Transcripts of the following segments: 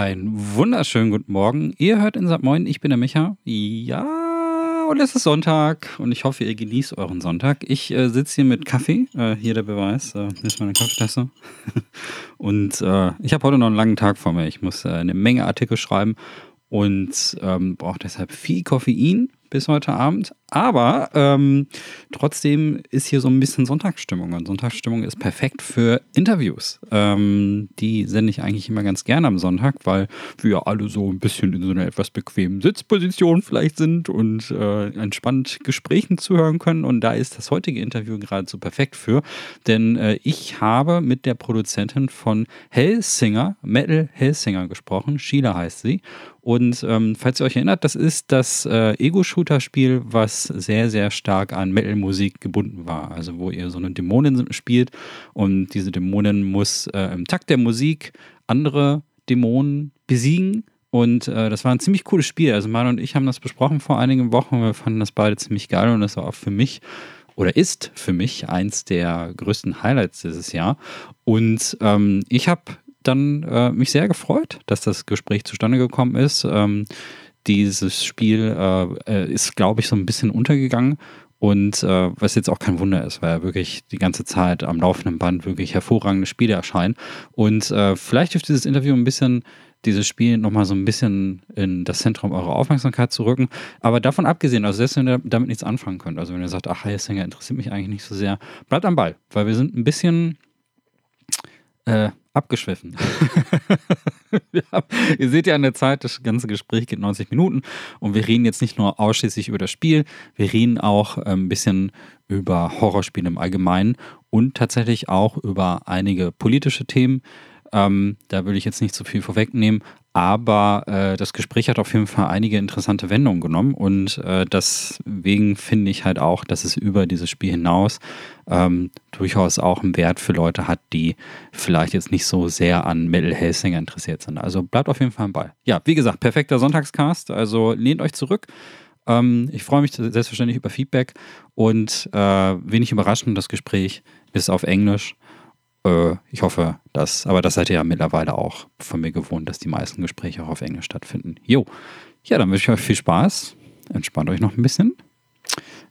Ein wunderschönen guten Morgen. Ihr hört in St. Moin, ich bin der Micha. Ja, und es ist Sonntag und ich hoffe, ihr genießt euren Sonntag. Ich äh, sitze hier mit Kaffee, äh, hier der Beweis, äh, hier ist meine Kaffeetasse. und äh, ich habe heute noch einen langen Tag vor mir. Ich muss äh, eine Menge Artikel schreiben und ähm, brauche deshalb viel Koffein bis heute Abend. Aber ähm, trotzdem ist hier so ein bisschen Sonntagsstimmung. Und Sonntagsstimmung ist perfekt für Interviews. Ähm, die sende ich eigentlich immer ganz gerne am Sonntag, weil wir alle so ein bisschen in so einer etwas bequemen Sitzposition vielleicht sind und äh, entspannt Gesprächen zuhören können. Und da ist das heutige Interview geradezu perfekt für. Denn äh, ich habe mit der Produzentin von Hellsinger, Metal Hellsinger gesprochen. Sheila heißt sie. Und ähm, falls ihr euch erinnert, das ist das äh, Ego-Shooter-Spiel, was sehr, sehr stark an Metal-Musik gebunden war. Also wo ihr so eine Dämonin spielt und diese Dämonin muss äh, im Takt der Musik andere Dämonen besiegen. Und äh, das war ein ziemlich cooles Spiel. Also Manu und ich haben das besprochen vor einigen Wochen. Wir fanden das beide ziemlich geil und das war auch für mich oder ist für mich eins der größten Highlights dieses Jahr. Und ähm, ich habe dann äh, mich sehr gefreut, dass das Gespräch zustande gekommen ist. Ähm, dieses Spiel äh, äh, ist, glaube ich, so ein bisschen untergegangen. Und äh, was jetzt auch kein Wunder ist, weil ja wirklich die ganze Zeit am laufenden Band wirklich hervorragende Spiele erscheinen. Und äh, vielleicht hilft dieses Interview ein bisschen, dieses Spiel nochmal so ein bisschen in das Zentrum eurer Aufmerksamkeit zu rücken. Aber davon abgesehen, also selbst wenn ihr damit nichts anfangen könnt, also wenn ihr sagt, ach, Singer interessiert mich eigentlich nicht so sehr, bleibt am Ball, weil wir sind ein bisschen äh, abgeschwiffen. haben, ihr seht ja an der Zeit, das ganze Gespräch geht 90 Minuten und wir reden jetzt nicht nur ausschließlich über das Spiel, wir reden auch äh, ein bisschen über Horrorspiele im Allgemeinen und tatsächlich auch über einige politische Themen. Ähm, da will ich jetzt nicht zu viel vorwegnehmen, aber äh, das Gespräch hat auf jeden Fall einige interessante Wendungen genommen und äh, deswegen finde ich halt auch, dass es über dieses Spiel hinaus ähm, durchaus auch einen Wert für Leute hat, die vielleicht jetzt nicht so sehr an Metal Hellsinger interessiert sind. Also bleibt auf jeden Fall am Ball. Ja, wie gesagt, perfekter Sonntagscast, also lehnt euch zurück. Ähm, ich freue mich selbstverständlich über Feedback und äh, wenig überraschend, das Gespräch ist auf Englisch. Äh, ich hoffe, dass, aber das seid ihr ja mittlerweile auch von mir gewohnt, dass die meisten Gespräche auch auf Englisch stattfinden. Jo, ja, dann wünsche ich euch viel Spaß. Entspannt euch noch ein bisschen.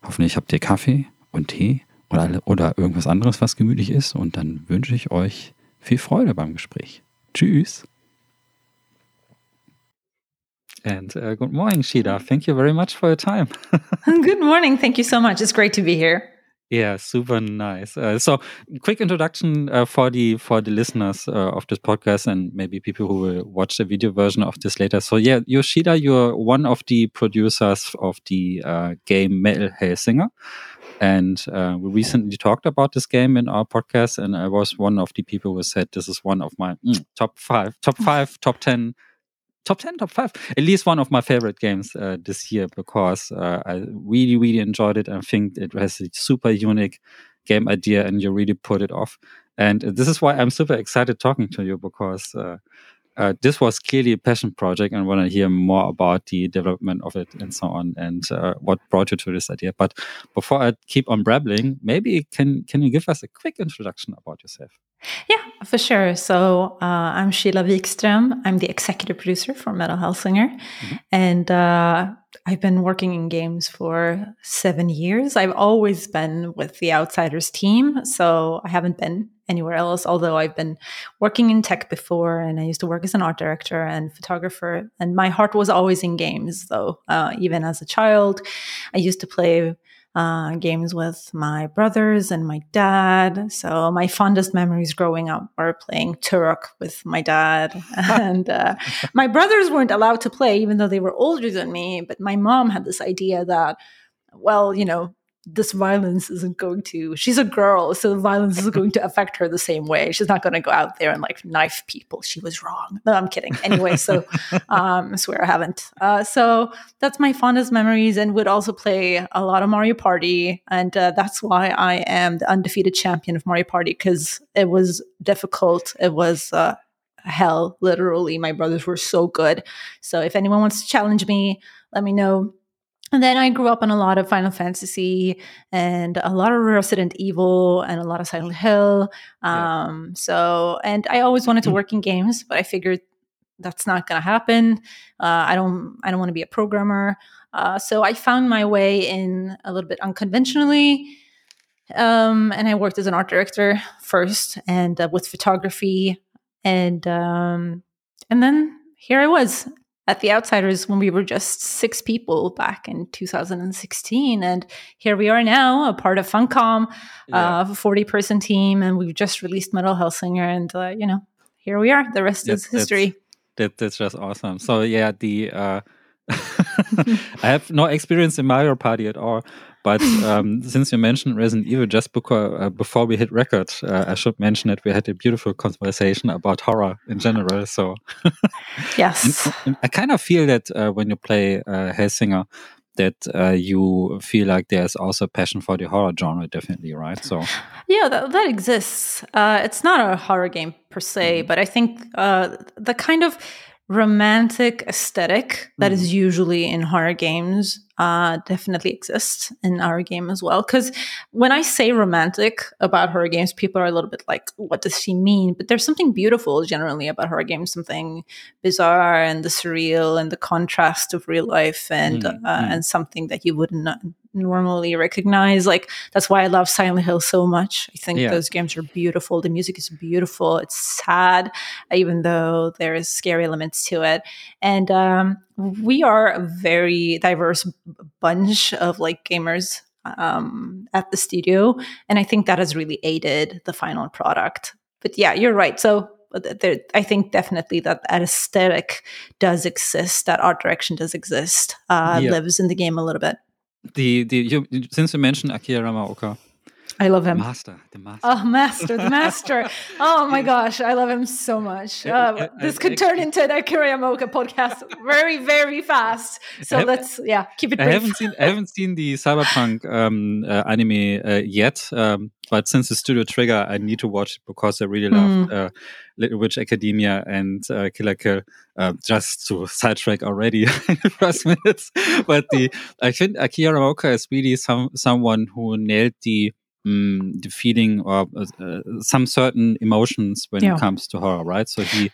Hoffentlich habt ihr Kaffee und Tee oder, oder irgendwas anderes, was gemütlich ist. Und dann wünsche ich euch viel Freude beim Gespräch. Tschüss. And uh, good morning, Shida. Thank you very much for your time. good morning. Thank you so much. It's great to be here. Yeah, super nice. Uh, so, quick introduction uh, for the for the listeners uh, of this podcast and maybe people who will watch the video version of this later. So, yeah, Yoshida, you're one of the producers of the uh, game Metal Hellsinger, and uh, we recently talked about this game in our podcast. And I was one of the people who said this is one of my mm, top five, top five, top ten top 10 top 5 at least one of my favorite games uh, this year because uh, i really really enjoyed it i think it has a super unique game idea and you really put it off. And this is why i'm super excited talking to you because uh, uh, this was clearly a passion project and I want to hear more about the development of it and so on and uh, what brought you to this idea. But before I keep on babbling, maybe can can you give us a quick introduction about yourself? Yeah, for sure. So uh, I'm Shila Vikström. I'm the executive producer for Metal Hellsinger, mm-hmm. and uh, I've been working in games for seven years. I've always been with the Outsiders team, so I haven't been anywhere else. Although I've been working in tech before, and I used to work as an art director and photographer, and my heart was always in games. Though, uh, even as a child, I used to play uh, games with my brothers and my dad. So my fondest memories growing up were playing Turok with my dad. and uh, my brothers weren't allowed to play, even though they were older than me. But my mom had this idea that, well, you know, this violence isn't going to she's a girl so the violence is going to affect her the same way. She's not going to go out there and like knife people. She was wrong. No i'm kidding. Anyway so um, i swear i haven't. Uh, so that's my fondest memories and would also play a lot of mario party. And uh, that's why i am the undefeated champion of mario party because it was difficult. It was uh, hell literally. My brothers were so good. So if anyone wants to challenge me let me know and then I grew up on a lot of Final Fantasy and a lot of Resident Evil and a lot of Silent Hill. Um, yeah. So, and I always wanted to work in games, but I figured that's not going to happen. Uh, I don't I don't want to be a programmer. Uh, so I found my way in a little bit unconventionally. Um, and I worked as an art director first, and uh, with photography, and um, and then here I was at the Outsiders when we were just six people back in 2016, and here we are now, a part of Funcom, yeah. uh, a 40 person team, and we've just released Metal Hellsinger, and uh, you know, here we are. The rest is history. That's, that, that's just awesome. So yeah, the uh, I have no experience in Mario Party at all. But um, since you mentioned Resident Evil, just before, uh, before we hit record, uh, I should mention that we had a beautiful conversation about horror in general. So, yes, and, and I kind of feel that uh, when you play uh, Hellsinger, that uh, you feel like there's also passion for the horror genre, definitely, right? So, yeah, that, that exists. Uh, it's not a horror game per se, mm. but I think uh, the kind of romantic aesthetic that mm. is usually in horror games uh, definitely exists in our game as well. Because when I say romantic about horror games, people are a little bit like, what does she mean? But there's something beautiful generally about horror games, something bizarre and the surreal and the contrast of real life and, mm, uh, mm. and something that you wouldn't normally recognize. Like, that's why I love Silent Hill so much. I think yeah. those games are beautiful. The music is beautiful. It's sad, even though there's scary elements to it. And, um, we are a very diverse bunch of like gamers um, at the studio, and I think that has really aided the final product. But yeah, you're right. So uh, there, I think definitely that that aesthetic does exist, that art direction does exist, uh, yeah. lives in the game a little bit. The the you, since you mentioned Akira Yamaoka, I love him. Master, the master. Oh, master, the master. oh my gosh, I love him so much. Uh, this could turn into an Akira Yamaoka podcast very, very fast. So have, let's, yeah, keep it. Brief. I haven't seen, I haven't seen the Cyberpunk um, uh, anime uh, yet, um, but since the Studio Trigger, I need to watch it because I really loved mm. Little Witch Academia and uh, Kill Kill. Uh, just to sidetrack already in the first minutes, but the I think Akira Yamaoka is really some someone who nailed the um, the feeling or uh, uh, some certain emotions when yeah. it comes to horror, right? So he.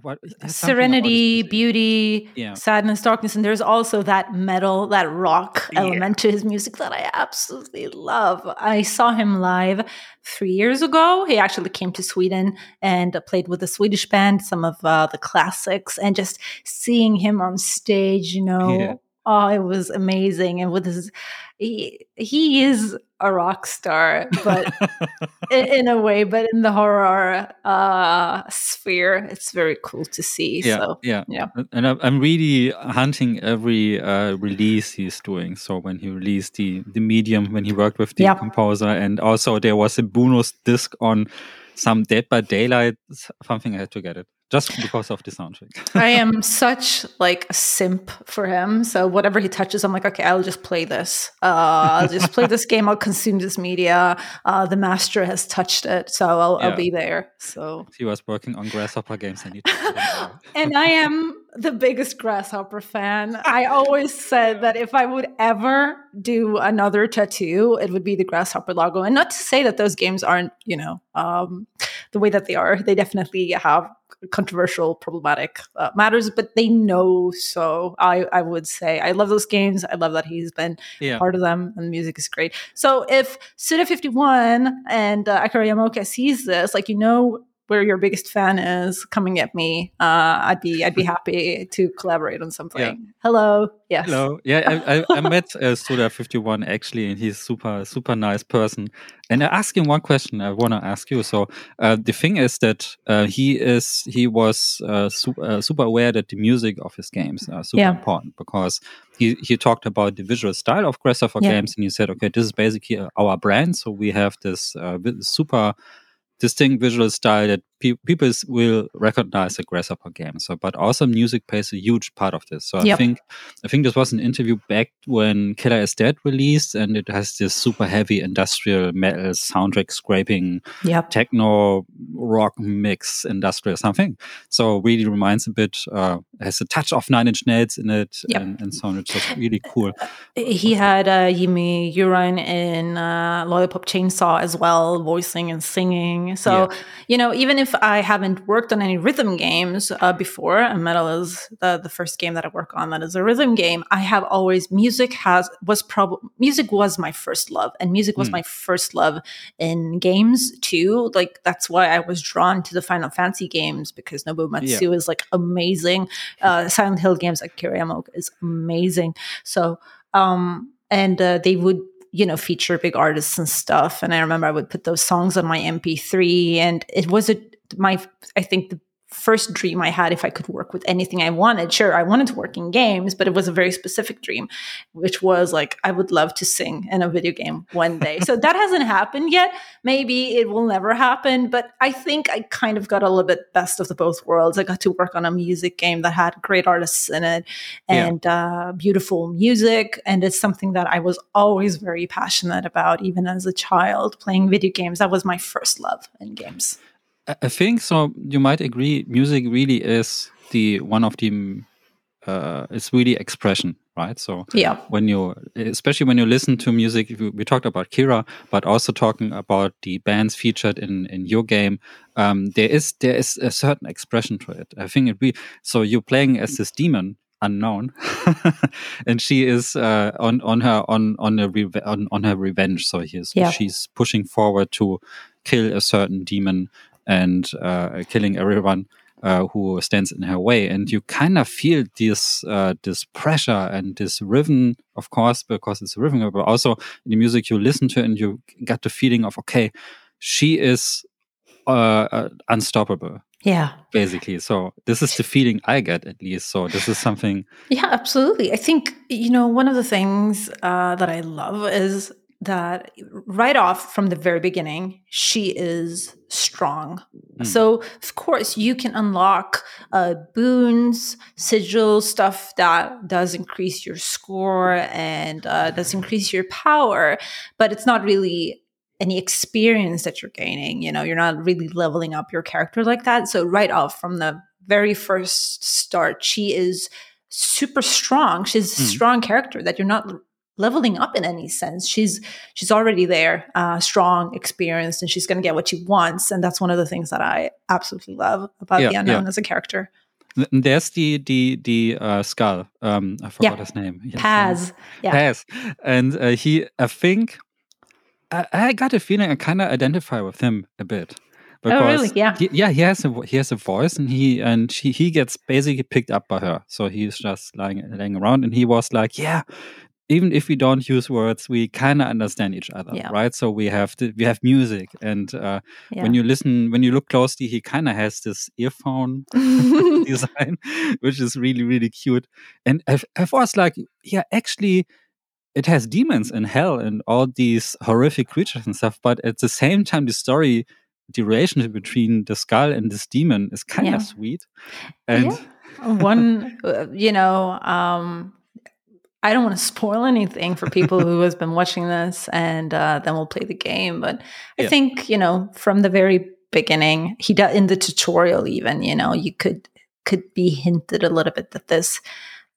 What, serenity, beauty, yeah. sadness, darkness, and there's also that metal, that rock yeah. element to his music that I absolutely love. I saw him live three years ago. He actually came to Sweden and played with a Swedish band, some of uh, the classics, and just seeing him on stage, you know, yeah. oh, it was amazing. And with his he he is a rock star, but in, in, a way, but in the horror uh, sphere, it's very cool to see. Yeah, so, yeah, yeah. And I'm really hunting every uh, release he's doing. So when he released the the medium, when he worked with the composer, and also there was a bonus disc on some Dead by Daylight something. I had to get it just because of the soundtrack. I am such like a simp for him. So whatever he touches, I'm like, okay, I'll just play this. Uh, I'll just play this game. I'll consume this media. Uh, the master has touched it, so I'll, yeah. I'll be there. So he was working on Grasshopper games, and, and I am the biggest Grasshopper fan. I always said that if I would ever do another tattoo, it would be the Grasshopper logo. And not to say that those games aren't, you know, um, the way that they are. They definitely have controversial, problematic uh, matters, but they know so. I, I would say I love those games. I love that he's been yeah. part of them, and the music is great. So if Suda Fifty One and uh, Akira Yamaoka sees this, like you know where your biggest fan is coming at me, uh, I'd be I'd be happy to collaborate on something. Yeah. Hello, yes. Hello, yeah. I, I, I met uh, Suda Fifty One actually, and he's super super nice person. And I asked him one question. I want to ask you. So uh, the thing is that uh, he is he was uh, su uh, super aware that the music of his games are super yeah. important because he he talked about the visual style of Grasshopper yeah. games, and he said, okay, this is basically our brand. So we have this uh, super distinct visual style that pe- people will recognize a grasshopper game. So, but also music plays a huge part of this. So, yep. I think I think this was an interview back when Killer is Dead released, and it has this super heavy industrial metal soundtrack scraping, yep. techno rock mix, industrial something. So, really reminds a bit. Uh, has a touch of Nine Inch Nails in it, yep. and, and so on. It's just really cool. He had uh, Jimmy Urine in uh, Lollipop Chainsaw as well, voicing and singing. So, yeah. you know, even if if I haven't worked on any rhythm games uh, before, and Metal is the, the first game that I work on that is a rhythm game, I have always music has was probably music was my first love, and music was mm. my first love in games too. Like that's why I was drawn to the Final Fantasy games because Nobuo Uematsu yeah. is like amazing. Uh, Silent Hill games like Kiriyama is amazing. So um, and uh, they would you know, feature big artists and stuff. And I remember I would put those songs on my MP3, and it was a my I think the first dream I had if I could work with anything I wanted. Sure, I wanted to work in games, but it was a very specific dream, which was like I would love to sing in a video game one day. so that hasn't happened yet. Maybe it will never happen, but I think I kind of got a little bit best of the both worlds. I got to work on a music game that had great artists in it and yeah. uh, beautiful music, and it's something that I was always very passionate about, even as a child playing video games. That was my first love in games. I think so. You might agree. Music really is the one of the. Uh, it's really expression, right? So yeah, when you, especially when you listen to music, we talked about Kira, but also talking about the bands featured in in your game. Um, there is there is a certain expression to it. I think it be so you're playing as this demon unknown and she is uh, on on her on on a on, on her revenge so he's yeah. she's pushing forward to kill a certain demon and uh, killing everyone uh, who stands in her way. And you kind of feel this uh, this pressure and this rhythm, of course, because it's a rhythm, but also in the music you listen to, and you get the feeling of okay, she is uh, uh, unstoppable. Yeah. Basically. So this is the feeling I get at least. So this is something. Yeah, absolutely. I think, you know, one of the things uh, that I love is that right off from the very beginning, she is strong. Mm. So, of course, you can unlock uh, boons, sigils, stuff that does increase your score and uh, does increase your power, but it's not really any experience that you're gaining. You know, you're not really leveling up your character like that. So, right off from the very first start, she is super strong. She's a mm. strong character that you're not leveling up in any sense. She's she's already there, uh, strong, experienced, and she's going to get what she wants. And that's one of the things that I absolutely love about yeah, the unknown yeah. as a character. There's the the the uh, skull. Um, I forgot yeah. his name. Yes, Paz. Yeah. Paz, and uh, he. I think I, I got a feeling I kind of identify with him a bit. Because oh really? Yeah. He, yeah, he has a he has a voice, and he and she he gets basically picked up by her. So he's just lying laying around, and he was like, "Yeah, even if we don't use words, we kind of understand each other, yeah. right? So we have the, we have music, and uh, yeah. when you listen, when you look closely, he kind of has this earphone design, which is really really cute. And I, I was like, yeah, actually, it has demons and hell and all these horrific creatures and stuff, but at the same time, the story, the relationship between the skull and this demon is kind of yeah. sweet. And one, uh, you know. Um, I don't want to spoil anything for people who has been watching this, and uh, then we'll play the game. But I yeah. think you know from the very beginning, he does in the tutorial. Even you know you could could be hinted a little bit that this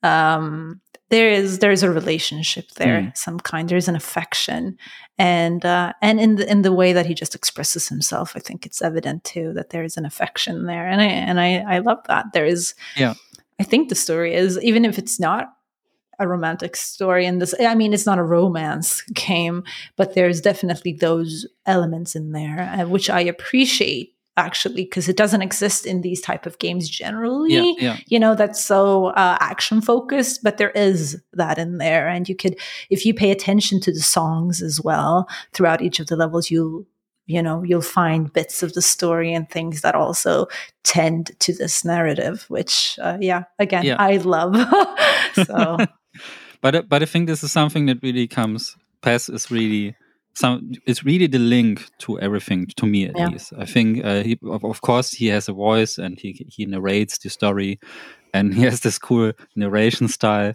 um, there is there's a relationship there, mm. some kind. There's an affection, and uh, and in the in the way that he just expresses himself, I think it's evident too that there is an affection there, and I and I I love that there is. Yeah. I think the story is even if it's not a romantic story in this i mean it's not a romance game but there's definitely those elements in there uh, which i appreciate actually because it doesn't exist in these type of games generally yeah, yeah. you know that's so uh, action focused but there is that in there and you could if you pay attention to the songs as well throughout each of the levels you'll you know you'll find bits of the story and things that also tend to this narrative which uh, yeah again yeah. i love so but uh, but I think this is something that really comes. Paz is really some. It's really the link to everything to me at yeah. least. I think uh, he, of, of course, he has a voice and he he narrates the story, and he has this cool narration style,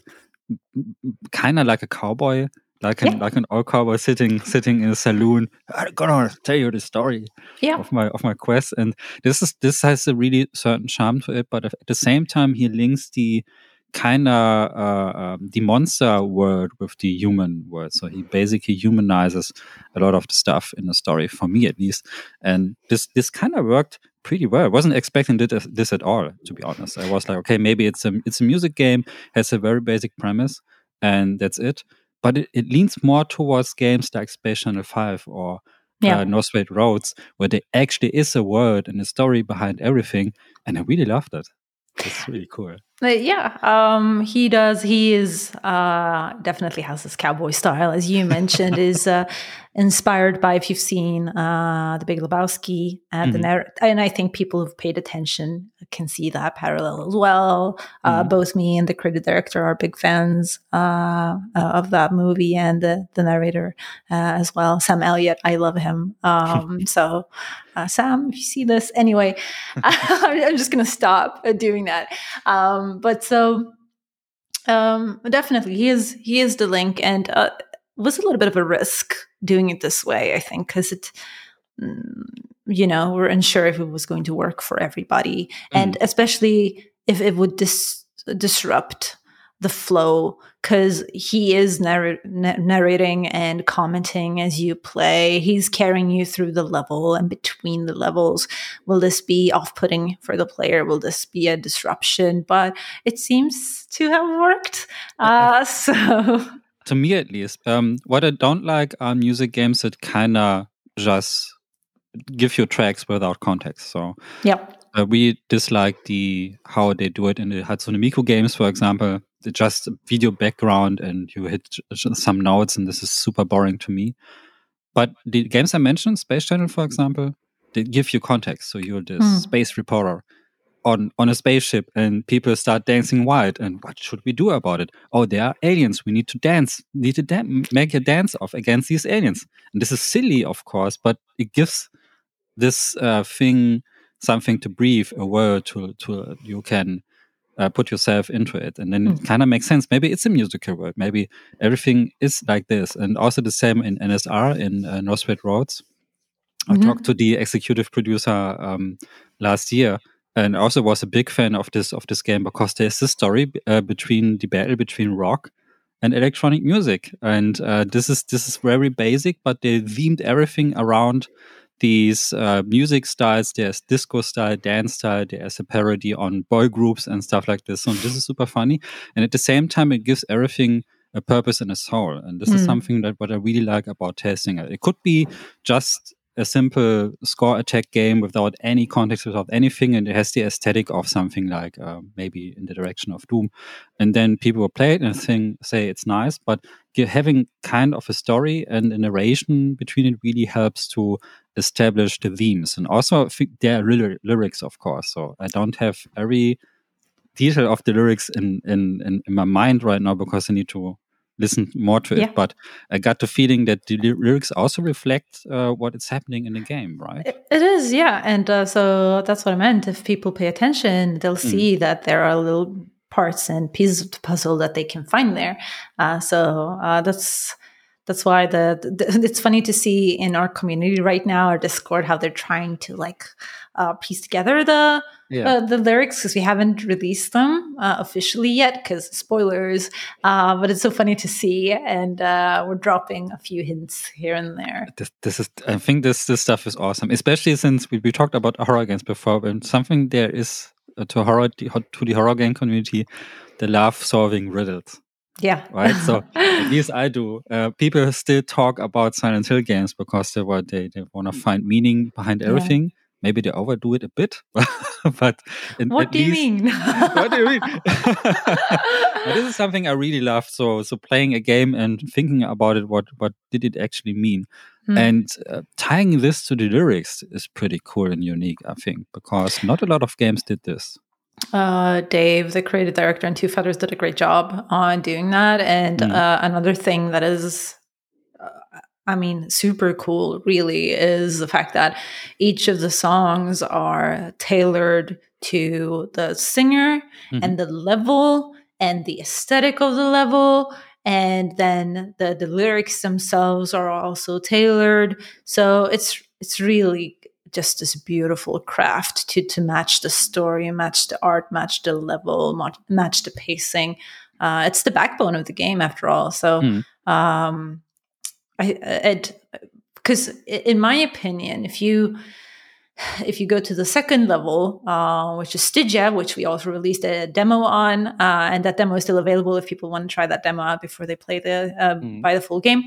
kind of like a cowboy like an yeah. like an old cowboy sitting sitting in a saloon. I'm gonna tell you the story yeah. of my of my quest, and this is this has a really certain charm to it. But at the same time, he links the kind of uh, um, the monster world with the human world. So he basically humanizes a lot of the stuff in the story, for me at least. And this this kind of worked pretty well. I wasn't expecting this, this at all, to be honest. I was like, okay, maybe it's a it's a music game, has a very basic premise, and that's it. But it, it leans more towards games like Space Channel Five or yeah. uh, Roads, where there actually is a world and a story behind everything, and I really loved it. It's really cool. Yeah, um, he does. He is uh, definitely has this cowboy style, as you mentioned. is uh, inspired by if you've seen uh, the Big Lebowski, uh, mm-hmm. the narr- and I think people who've paid attention can see that parallel as well. Uh, mm-hmm. Both me and the creative director are big fans uh, of that movie, and the, the narrator as well, Sam Elliott. I love him. Um, so, Sam, if you see this, anyway, I'm just gonna stop doing that. Um, but so um, definitely, he is he is the link, and uh, was a little bit of a risk doing it this way. I think because it, mm, you know, we're unsure if it was going to work for everybody, mm. and especially if it would dis- disrupt the flow because he is narr- narrating and commenting as you play. He's carrying you through the level and between the levels. Will this be off putting for the player? Will this be a disruption? But it seems to have worked. Uh, so. To me, at least, um, what I don't like are music games that kind of just give you tracks without context. So, yep. Uh, we dislike the how they do it in the Hatsune Miku games, for example just video background and you hit some notes and this is super boring to me. But the games i mentioned space channel for example they give you context. So you're this mm. space reporter on on a spaceship and people start dancing wild and what should we do about it? Oh there are aliens. We need to dance need to dan- make a dance off against these aliens. And this is silly of course but it gives this uh, thing something to breathe a word to to you can uh, put yourself into it and then mm. it hmm. kind of makes sense maybe it's a musical world maybe everything is like this and also the same in nsr in uh, no roads i mm-hmm. talked to the executive producer um, last year and also was a big fan of this of this game because there's this story uh, between the battle between rock and electronic music and uh, this is this is very basic but they themed everything around these uh, music styles. There's disco style, dance style. There's a parody on boy groups and stuff like this. So this is super funny. And at the same time, it gives everything a purpose and a soul. And this mm. is hmm. something that what I really like about testing it. It could be just a simple score attack game without any context, without anything, and it has the aesthetic of something like uh, maybe in the direction of Doom. And then people will play it and think, say it's nice, but having kind of a story and a narration between it really helps to establish the themes. And also, there are lyrics, of course. So I don't have every detail of the lyrics in, in, in, in my mind right now because I need to listen more to yeah. it. But I got the feeling that the lyrics also reflect uh, what is happening in the game, right? it is, yeah. And uh, so that's what I meant. If people pay attention, they'll mm. see mm. that there are little parts and pieces of the puzzle that they can find there. Uh, so uh, that's that's why the, the, it's funny to see in our community right now our discord how they're trying to like uh, piece together the yeah. uh, the lyrics because we haven't released them uh, officially yet because spoilers uh, but it's so funny to see and uh, we're dropping a few hints here and there this, this, is i think this this stuff is awesome especially since we, we talked about horror games before and something there is uh, to horror to the horror game community the love solving riddles yeah. Right. So at least I do. Uh, people still talk about Silent Hill games because they were they, they want to find meaning behind everything. Maybe they overdo it a bit, but in, what do least, you mean? what do you mean? this is something I really love. So so playing a game and thinking about it. What what did it actually mean? Mm. And uh, tying this to the lyrics is pretty cool and unique, I think, because not a lot of games did this uh, Dave, the creative director and Two Feathers, did a great job on doing that. And mm. uh, another thing that is, I mean, super cool, really, is the fact that each of the songs are tailored to the singer mm-hmm. and the level and the aesthetic of the level. And then the, the lyrics themselves are also tailored. So it's it's really just this beautiful craft to to match the story, match the art, match the level, match the pacing. Uh, it's the backbone of the game, after all. So, mm. um, I it because in my opinion, if you if you go to the second level, uh, which is Stygia, which we also released a demo on, uh, and that demo is still available if people want to try that demo out before they play the mm. buy the full game.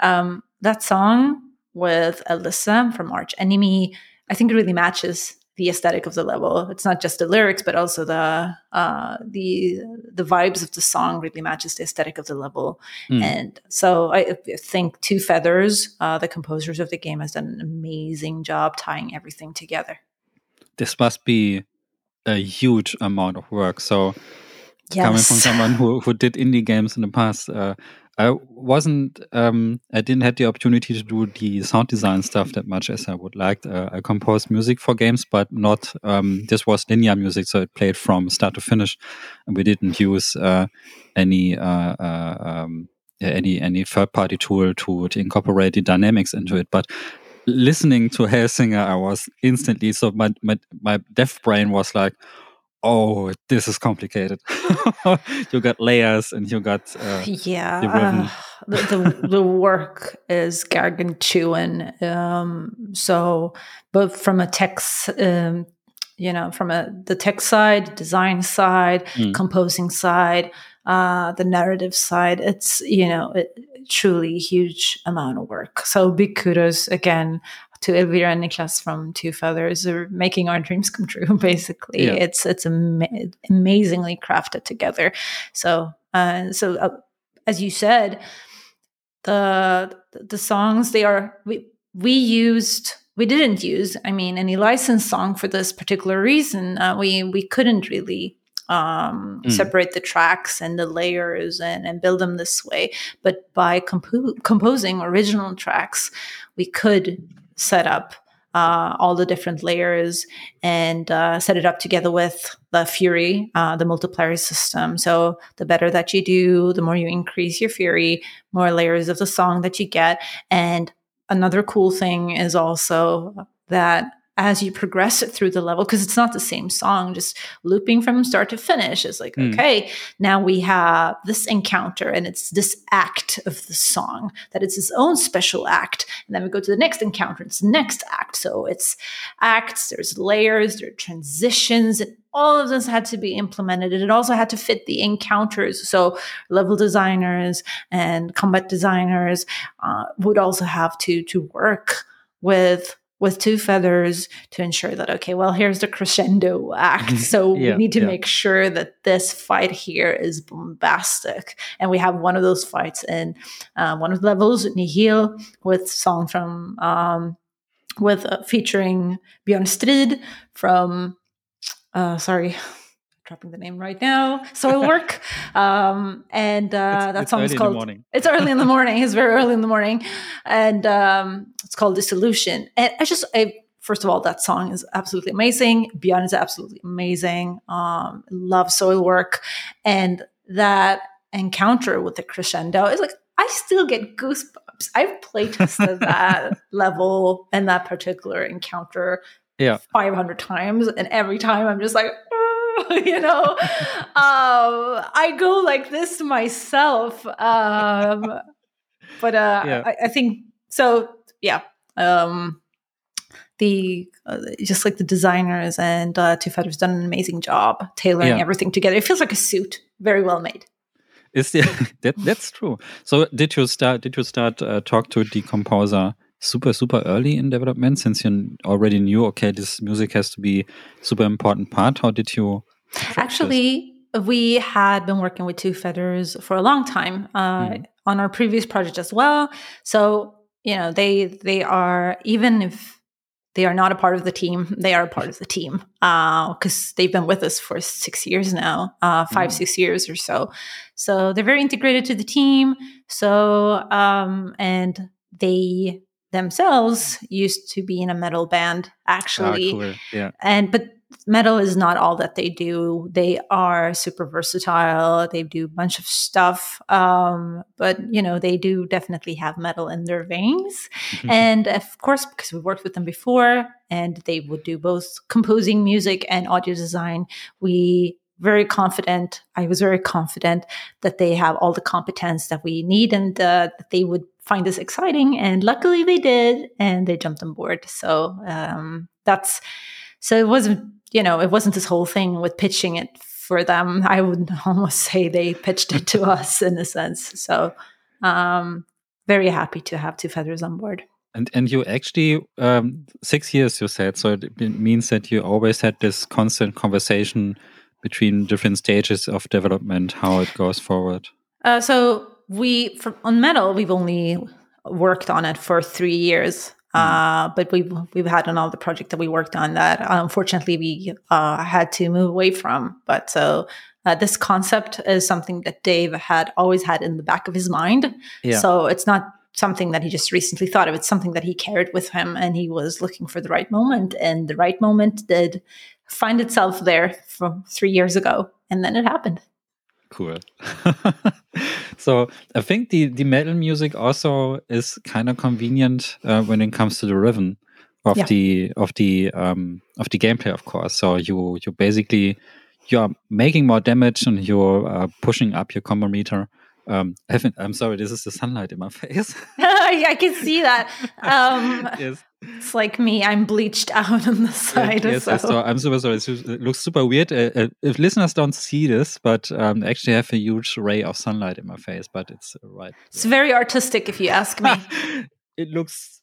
Um, that song with Alissa from Arch Enemy, I think it really matches the aesthetic of the level. It's not just the lyrics, but also the uh, the the vibes of the song really matches the aesthetic of the level. Mm. And so I think Two Feathers, uh, the composers of the game, has done an amazing job tying everything together. This must be a huge amount of work. So yes. coming from someone who, who did indie games in the past, uh, I wasn't, um, I didn't have the opportunity to do the sound design stuff that much as I would like. Uh, I composed music for games, but not, um, this was linear music, so it played from start to finish. And we didn't use uh, any, uh, uh um, any, any third party tool to, to incorporate the dynamics into it. But listening to Hellsinger, I was instantly, so my, my, my deaf brain was like, oh, this is complicated. you got layers and you got uh, yeah. Uh, the, the, the work is gargantuan. Um, so, but from a text, um, you know, from a the tech side, design side, mm. composing side, uh, the narrative side, it's you know, it, truly huge amount of work. So big kudos again to Elvira and Niklas from Two Feathers are making our dreams come true. Basically, yeah. it's it's am- amazingly crafted together. So, uh, so uh, as you said, the the songs they are we we used we didn't use I mean any licensed song for this particular reason. Uh, we we couldn't really um, mm. separate the tracks and the layers and, and build them this way. But by compo- composing original tracks, we could set up uh, all the different layers and uh, set it up together with the Fury, uh, the multiplier system. So the better that you do, the more you increase your Fury, more layers of the song that you get. And another cool thing is also that as you progress it through the level because it's not the same song just looping from start to finish is like mm. okay now we have this encounter and it's this act of the song that it's its own special act and then we go to the next encounter it's the next act so it's acts there's layers there are transitions and all of this had to be implemented and it also had to fit the encounters so level designers and combat designers uh, would also have to to work with with two feathers to ensure that okay well here's the crescendo act mm-hmm. so yeah, we need to yeah. make sure that this fight here is bombastic and we have one of those fights in uh, one of the levels nihil with song from um, with uh, featuring björn strid from uh, sorry dropping the name right now. Soilwork. um, and uh, that song is called. It's early in the morning. It's very early in the morning, and um, it's called Dissolution. And I just, I, first of all, that song is absolutely amazing. Björn is absolutely amazing. Um, love Soilwork, and that encounter with the crescendo is like I still get goosebumps. I've playtested that level and that particular encounter yeah 500 times and every time i'm just like you know? Um, i go like this myself um, but uh, yeah. I, I, think so yeah um, the uh, just like the designers and uh, two feathers done an amazing job tailoring yeah. everything together. It feels like a suit very well made. Is the, that that's true. So did you start did you start uh, talk to the composer super super early in development since you already knew okay this music has to be super important part? How did you actually we had been working with two feathers for a long time uh, mm. on our previous project as well so you know they they are even if they are not a part of the team they are a part of the team because uh, they've been with us for six years now uh, five mm. six years or so so they're very integrated to the team so um, and they themselves used to be in a metal band actually ah, cool. yeah and but metal is not all that they do they are super versatile they do a bunch of stuff um, but you know they do definitely have metal in their veins and of course because we worked with them before and they would do both composing music and audio design we very confident. I was very confident that they have all the competence that we need and uh, that they would find this exciting. And luckily they did, and they jumped on board. So um, that's so it wasn't you know it wasn't this whole thing with pitching it for them. I would almost say they pitched it to us in a sense. So um, very happy to have two feathers on board. And and you actually um, six years you said so it means that you always had this constant conversation between different stages of development how it goes forward. Uh, so we from, on metal we've only worked on it for three years. Mm. Uh, but we've we've had another project that we worked on that unfortunately we uh, had to move away from. But so uh, this concept is something that Dave had always had in the back of his mind. Yeah. So it's not something that he just recently thought of. It's something that he carried with him, and he was looking for the right moment, and the right moment did find itself there from three years ago, and then it happened. Cool. so I think the the metal music also is kind of convenient uh, when it comes to the rhythm of yeah. the of the um, of the gameplay, of course. So you you basically you're making more damage and you're uh, pushing up your combo meter. Um, I am sorry, this is the sunlight in my face. I can see that. Um, yes. It's like me. I'm bleached out on the side. yes, so. I'm super sorry. It looks super weird. Uh, uh, if listeners don't see this, but um, I actually have a huge ray of sunlight in my face, but it's uh, right. It's very artistic, if you ask me. it looks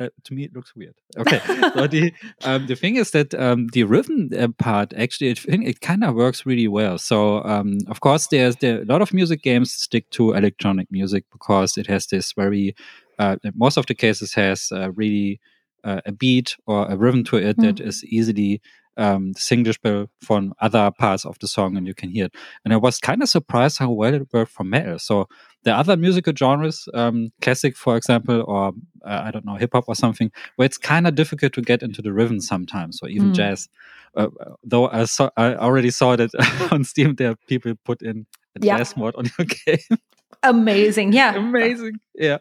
uh, to me it looks weird. Okay, so the um, the thing is that um, the rhythm uh, part actually, I think it kind of works really well. So um, of course, there's there a lot of music games stick to electronic music because it has this very uh, most of the cases has uh, really uh, a beat or a rhythm to it mm. that is easily um, distinguishable from other parts of the song and you can hear it. And I was kind of surprised how well it worked for metal. So the other musical genres, um, classic, for example, or uh, I don't know, hip hop or something, where it's kind of difficult to get into the rhythm sometimes, or even mm. jazz. Uh, though I saw, I already saw that on Steam, there are people put in a yeah. jazz mod on your game. Amazing, yeah, amazing, yeah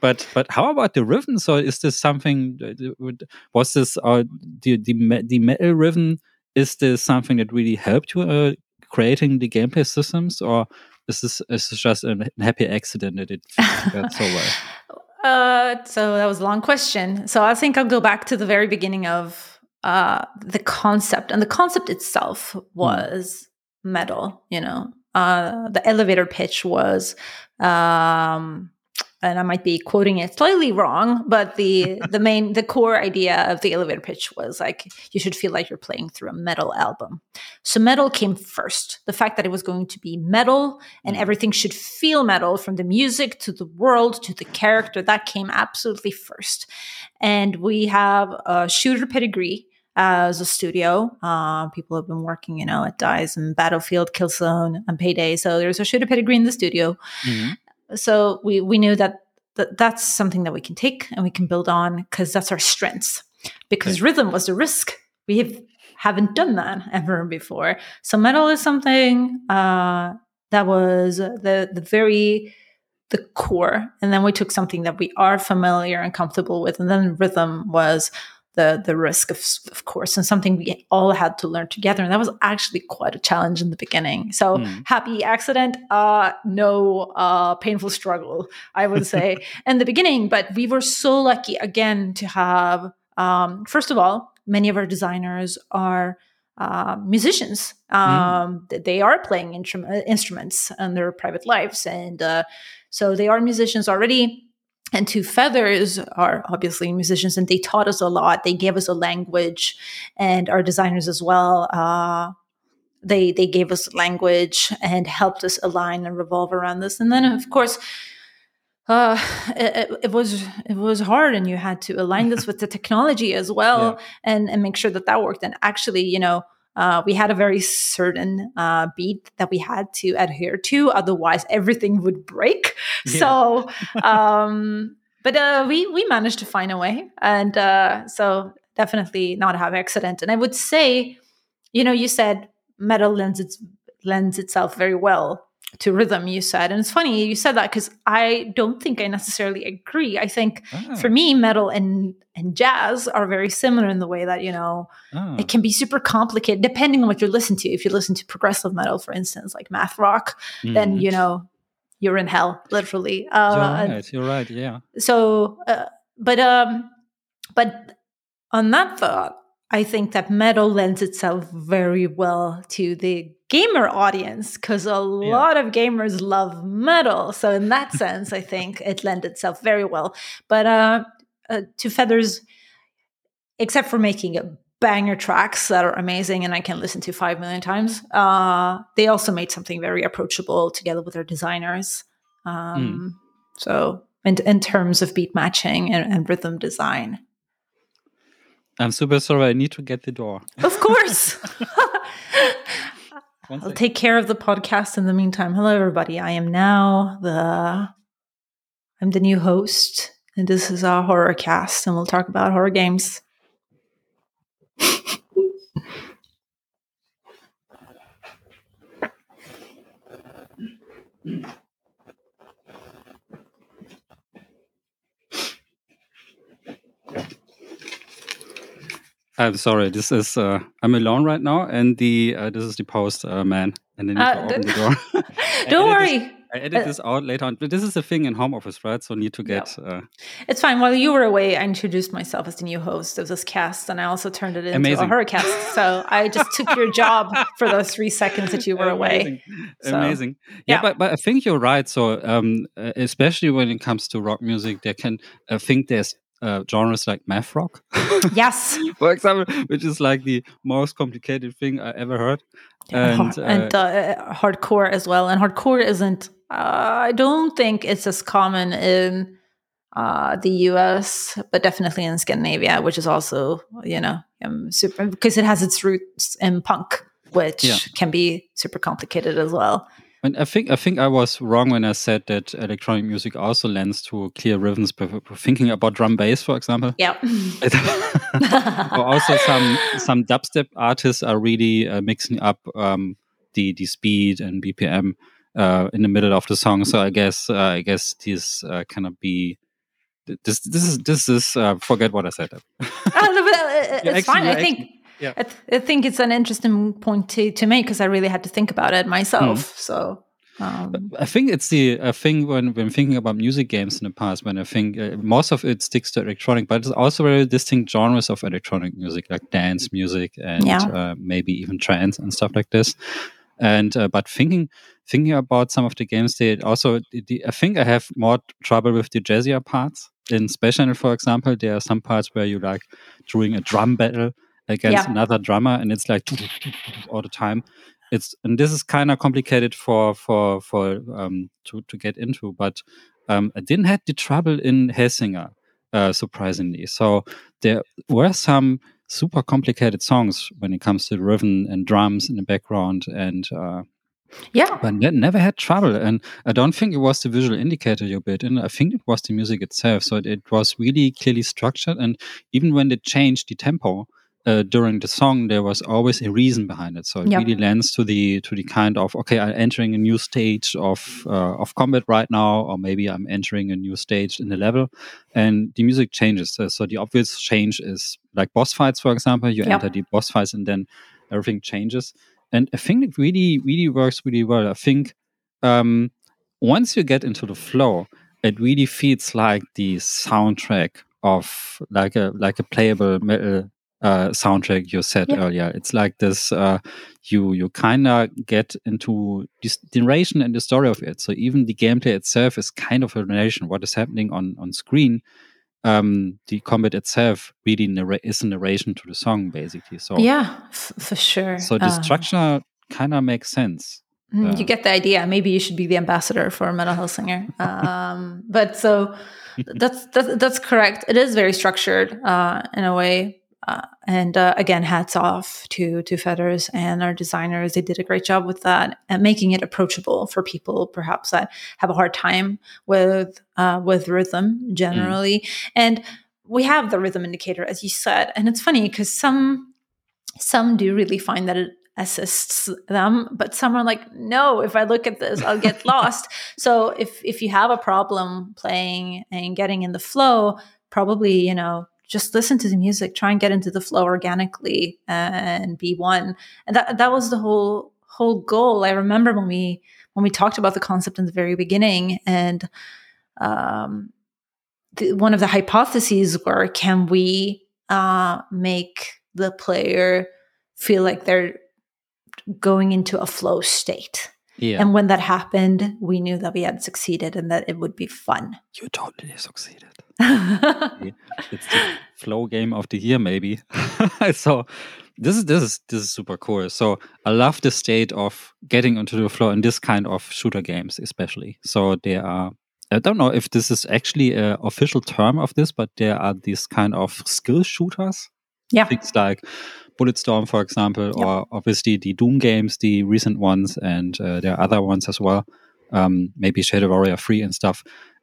but but how about the rhythm? So is this something? Was this uh, the the the metal rhythm? Is this something that really helped you uh, creating the gameplay systems, or is this is this just a happy accident that it got so well? Uh, so that was a long question. So I think I'll go back to the very beginning of uh, the concept, and the concept itself hmm. was mm. metal. You know, uh, the elevator pitch was um, and I might be quoting it slightly wrong, but the the main the core idea of the elevator pitch was like you should feel like you're playing through a metal album. So metal came first. The fact that it was going to be metal and mm. everything should feel metal from the music to the world to the character that came absolutely first. And we have a shooter pedigree as a studio. Uh, people have been working, you know, at Dice and Battlefield, Killzone, and Payday. So there's a shooter pedigree in the studio. Mm-hmm so we we knew that, that that's something that we can take and we can build on because that's our strengths. Because okay. rhythm was a risk. We have, haven't done that ever before. So metal is something uh, that was the the very the core. And then we took something that we are familiar and comfortable with. And then rhythm was the the risk of of course and something we all had to learn together and that was actually quite a challenge in the beginning so mm. happy accident uh no uh painful struggle i would say in the beginning but we were so lucky again to have um first of all many of our designers are uh, musicians. Hmm. Um, mm. They are playing intrum- instruments in their private lives, and uh, so they are musicians already and two feathers are obviously musicians and they taught us a lot. They gave us a language and our designers as well uh, they they gave us language and helped us align and revolve around this. And then of course uh, it, it, was it was hard and you had to align this with the technology as well yeah. and and make sure that that worked. And actually you know uh, we had a very certain uh, beat that we had to adhere to, otherwise everything would break. Yeah. So, um, but uh, we we managed to find a way, and uh, so definitely not have accident. And I would say, you know, you said metal lends its lends itself very well to rhythm you said and it's funny you said that because i don't think i necessarily agree i think Ah. for me metal and and jazz are very similar in the way that you know Ah. it can be super complicated depending on what you listen to if you listen to progressive metal for instance like math rock then Mhm. you know you're in hell literally You're uh, right. You're right. Yeah. so uh, but um but on that thought i think that metal lends itself very well to the gamer audience because a lot of gamers love metal so in that sense i think it lends itself very well. But uh, uh Two Feathers except for making a banger tracks that are amazing and i can listen to five million times uh they also made something very approachable together with their designers. Um so in, in terms of beat matching and, and rhythm design I'm super sorry. I need to get the door. of course i'll take care of the podcast in the meantime hello everybody i am now the i'm the new host and this is our horror cast and we'll talk about horror games I'm sorry. This is uh, I'm alone right now, and the uh, this is the post uh, man, and I need Uh, open the door. Don't edit this- worry I edit Uh, this out later on. But this is a thing in home office, right? So need to get. Uh, It's fine. While you were away, I introduced myself as the new host of this cast, and I also turned it into a Amazing. horror cast. So I just took your job for those three seconds that you were away. Amazing. So, Amazing. Yeah, yeah. but but I think you're right. So um, uh, especially when it comes to rock music, there can I think there's uh, genres like math rock, Yes, for example, which is like the most complicated thing I ever heard. and, And, uh, and uh, hardcore as well. And hardcore isn't. Uh, I don't think it's as common in uh, the U.S., but definitely in Scandinavia, which is also you know um, super because it has its roots in punk, which Yeah. can be super complicated as well. And I think I think I was wrong when I said that electronic music also lends to clear rhythms. But but thinking about drum bass, for example, Yeah. or also some some dubstep artists are really uh, mixing up um, the the speed and BPM uh, in the middle of the song. So I guess uh, I guess these uh, cannot be. This this is this is uh, forget what I said. Oh, no, but, uh, it's actually- fine. I think yeah. I, th- I think it's an interesting point to, to make because I really had to think about it myself. Mm. So um, I think it's the I think when when thinking about music games in the past. When I think uh, most of it sticks to electronic, but it's also very distinct genres of electronic music, like dance music and Yeah. uh, maybe even trance and stuff like this. And uh, but thinking thinking about some of the games, they also the, I think I have more trouble with the jazzier parts. In Space Channel, for example, there are some parts where you like during a drum battle against Yeah. another drummer, and it's like all the time. It's and this is kind of complicated for for for um to to get into but um i didn't have the trouble in Hellsinger uh surprisingly. So there were some super complicated songs when it comes to rhythm and drums in the background and uh yeah, but ne- never had trouble. And i don't think it was the visual indicator you built in. I think it was the music itself. So it, it was really clearly structured and even when they changed the tempo uh, during the song there was always a reason behind it so it Yeah. really lends to the to the kind of okay i'm entering a new stage of uh, of combat right now or maybe i'm entering a new stage in the level and the music changes so, so the obvious change is like boss fights for example you Yeah. enter the boss fights and then everything changes and I think it really, really works really well. I think um, once you get into the flow, it really feels like the soundtrack of like a like a playable metal uh, soundtrack you said Yeah. earlier. It's like this. Uh, you you kind of get into this, the narration and the story of it. So even the gameplay itself is kind of a narration. What is happening on on screen. Um, the combat itself really narra- is a narration to the song, basically. So yeah, f- for sure. so the Uh, structure kind of makes sense. mm, you get the idea. Maybe you should be the ambassador for a Metal Hellsinger. um, but so that's, that's that's correct. It is very structured uh, in a way. Uh, and uh, again, hats off to to Feathers and our designers. They did a great job with that and making it approachable for people, perhaps that have a hard time with uh, with rhythm generally. And we have the rhythm indicator, as you said, and it's funny because some some do really find that it assists them but some are like no if i look at this i'll get lost so if if you have a problem playing and getting in the flow probably you know just listen to the music try and get into the flow organically and be one and that that was the whole whole goal i remember when we when we talked about the concept in the very beginning and um the, one of the hypotheses were can we uh make the player feel like they're going into a flow state. Yeah. And when that happened, we knew that we had succeeded and that it would be fun. You totally succeeded. it's the flow game of the year, maybe. so this is this is this is super cool. So I love the state of getting into the flow in this kind of shooter games, especially. So there are I don't know if this is actually an official term of this, but there are these kind of skill shooters. Yeah. Things like Bulletstorm, for example, yep. or obviously the Doom games, the recent ones, and uh, there are other ones as well. Um, maybe Shadow Warrior 3 and stuff.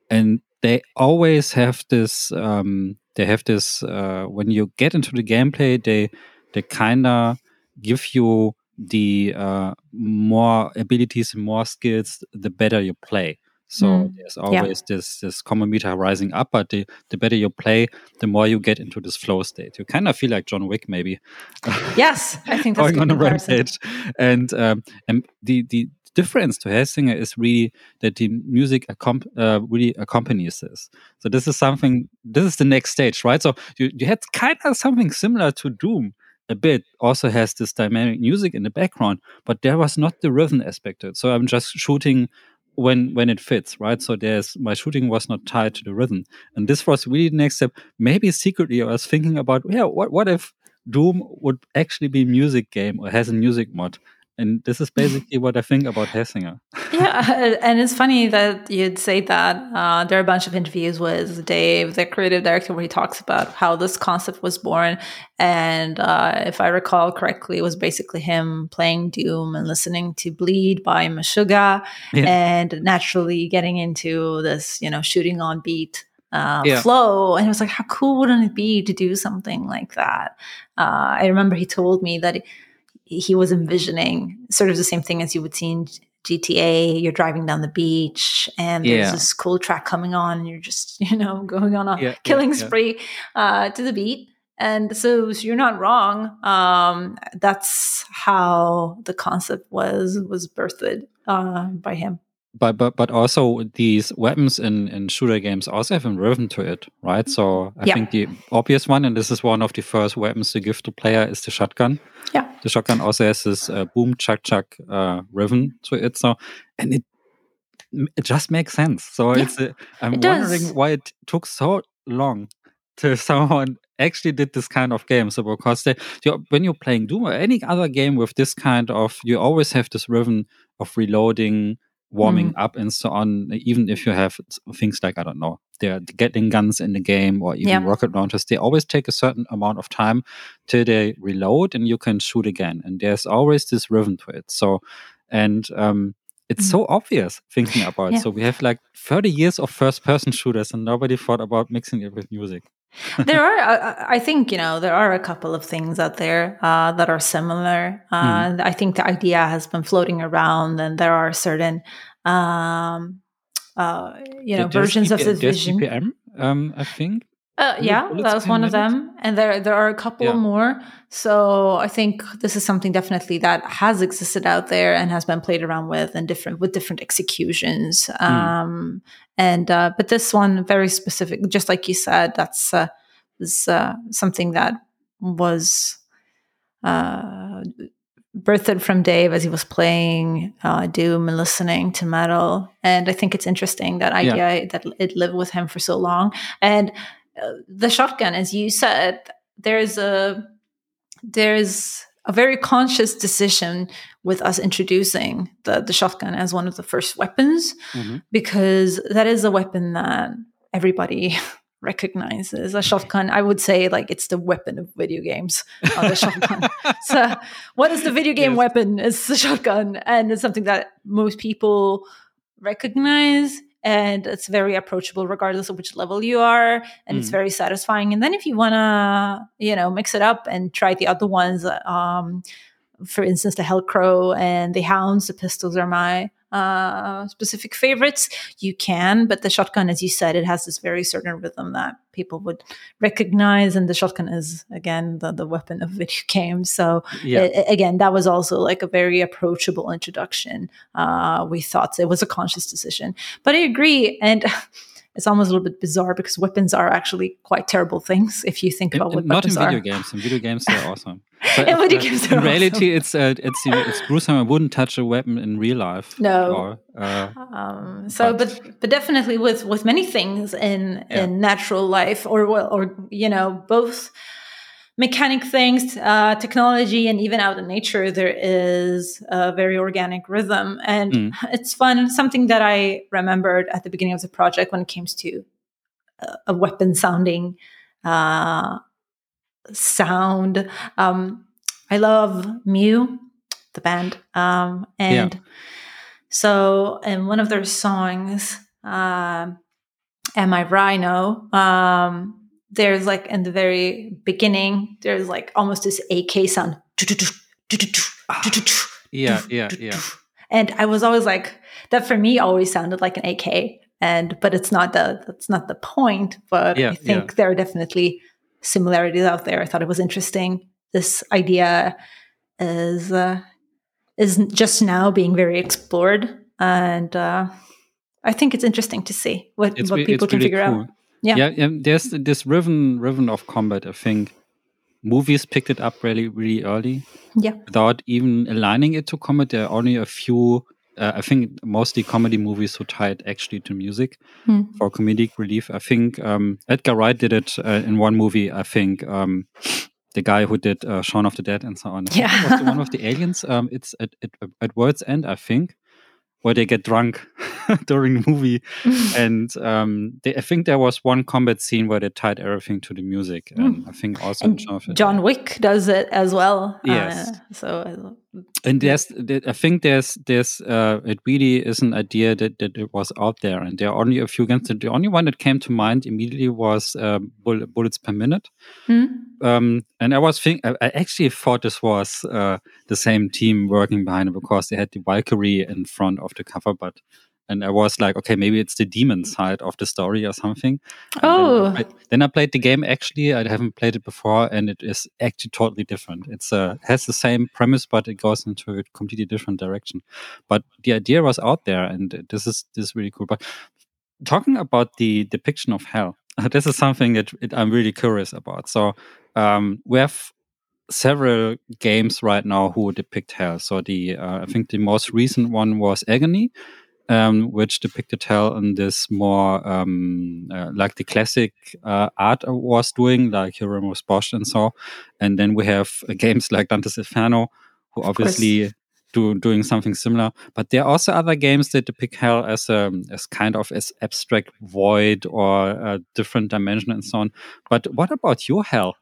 And they always have this. Um, they have this. Uh, when you get into the gameplay, they they kind of give you the uh, more abilities and more skills, the better you play. So mm. there's always yeah. this this common meter rising up, but the, the better you play, the more you get into this flow state. You kind of feel like John Wick, maybe. Yes, I think that's going on a rampage. And um, and the the difference to Hellsinger is really that the music accom- uh, really accompanies this. So this is something. This is the next stage, right? So you you had kind of something similar to Doom a bit also has this dynamic music in the background, but there was not the rhythm aspect to it. So I'm just shooting when when it fits, right? So there's my shooting was not tied to the rhythm, and this was really the next step. Maybe secretly, I was thinking about, yeah, what what if Doom would actually be music game or has a music mod? And this is basically what I think about Hellsinger. yeah, and it's funny that you'd say that. Uh, there are a bunch of interviews with Dave, the creative director, where he talks about how this concept was born. And uh, if I recall correctly, it was basically him playing Doom and listening to Bleed by Meshuggah, yeah. and naturally getting into this, you know, shooting on beat uh, yeah. flow. And it was like, how cool wouldn't it be to do something like that? Uh, I remember he told me that he was envisioning sort of the same thing as you would see in GTA. You're driving down the beach and there's yeah. this cool track coming on, and you're just, you know, going on a yeah, killing yeah, spree uh, to the beat. And so, so, you're not wrong. Um, that's how the concept was was birthed uh, by him but but but also these weapons in in shooter games also have a rhythm to it, right? So I yeah. think the obvious one, and this is one of the first weapons to give to player, is the shotgun. Yeah, the shotgun also has this uh, boom chuck chuck uh, rhythm to it. So and it it just makes sense. So yeah, it's uh, I'm it wondering does. why it took so long to someone actually did this kind of game. So because they, you, when you're playing Doom or any other game with this kind of, you always have this rhythm of reloading warming mm. up and so on. Even if you have things like I don't know, they're getting guns in the game or even yeah. rocket launchers, they always take a certain amount of time till they reload and you can shoot again. And there's always this rhythm to it. So, and um, it's mm. so obvious thinking about yeah. it. So we have like 30 years of first person shooters and nobody thought about mixing it with music. There are, uh, I think, you know, there are a couple of things out there uh, that are similar. Uh, mm. I think the idea has been floating around, and there are certain, um, uh, you know, versions of the vision. Um, I think. Uh, yeah, that was one of them, and there there are a couple yeah. more. So I think this is something definitely that has existed out there and has been played around with and different with different executions. Mm. And uh, but this one very specific, just like you said, that's uh, was uh, something that was uh, birthed from Dave as he was playing uh, Doom and listening to metal. And I think it's interesting that idea yeah. that it lived with him for so long and the shotgun, as you said, there's a there's a very conscious decision with us introducing the, the shotgun as one of the first weapons mm-hmm. because that is a weapon that everybody recognizes a shotgun i would say like it's the weapon of video games uh, the shotgun so what is the video game yes. weapon it's the shotgun and it's something that most people recognize and it's very approachable regardless of which level you are and mm. it's very satisfying and then if you want to you know mix it up and try the other ones um, for instance, the Hellcrow and the Hounds, the pistols are my uh, specific favorites. You can, but the shotgun, as you said, it has this very certain rhythm that people would recognize, and the shotgun is again the, the weapon of video games. So Yeah. a- again, that was also like a very approachable introduction. Uh, we thought it was a conscious decision, but I agree, and. It's almost a little bit bizarre because weapons are actually quite terrible things if you think In- about what in- not in video are. games. In video games, they're awesome. In video uh, games, in reality, it's uh, it's it's gruesome. I wouldn't touch a weapon in real life. No. Or, uh, Um, so, But- but but definitely with with many things in Yeah. in natural life, or well, or you know, both mechanic things, uh, technology, and even out in nature, there is a very organic rhythm, and Mm. it's fun. Something that I remembered at the beginning of the project when it came to a, a weapon sounding uh, sound. Um, I love Mew, the band, um, and so in one of their songs, um, "Am I Wry? No" Um, there's like in the very beginning, there's like almost this AK sound. yeah, yeah, yeah. And I was always like, that for me always sounded like an AK. And but it's not the that's not the point. But Yeah, I think there are definitely similarities out there. I thought it was interesting. This idea is uh, is just now being very explored, and uh, I think it's interesting to see what It's, what people can really figure cool. out. Yeah. yeah, yeah. There's this rhythm, riven of combat. I think movies picked it up really really early. Yeah. without even aligning it to comedy. There are only a few, uh, I think, mostly comedy movies who tie it actually to music Hmm. for comedic relief. I think um, Edgar Wright did it uh, in one movie. I think um, the guy who did uh, Shaun of the Dead and so on. I think it was the one with the aliens. Um, it's at, at, at World's End, I think, where they get drunk during the movie. and um, they, I think there was one combat scene where they tied everything to the music. And I think also And Shaun of the Dead. John Wick does it as well. Yes. Uh, so and there's there- i think there's there's uh it really is an idea that that it was out there. And there are only a few games. The only one that came to mind immediately was uh, Bull- bullets per minute. Hmm? um and i was think i, I actually thought this was uh the same team working behind it because they had the valkyrie in front of the cover. But and I was like, okay, maybe it's the demon side of the story or something. And then I Oh. played- then I played the game actually. I haven't played it before, and it is actually totally different. It's uh, has the same premise, but it goes into a completely different direction. But the idea was out there, and this is this is really cool. But talking about the depiction of hell, this is something that it, I'm really curious about. So um, we have several games right now who depict hell. So the uh, I think the most recent one was Agony, um, which depicted hell in this more um, uh, like the classic uh, art was doing, like Hieronymus Bosch and so. And then we have uh, games like Dante's Inferno, who Of course. Do doing something similar. But there are also other games that depict hell as a as kind of as abstract void or a different dimension and so on. But what about your hell?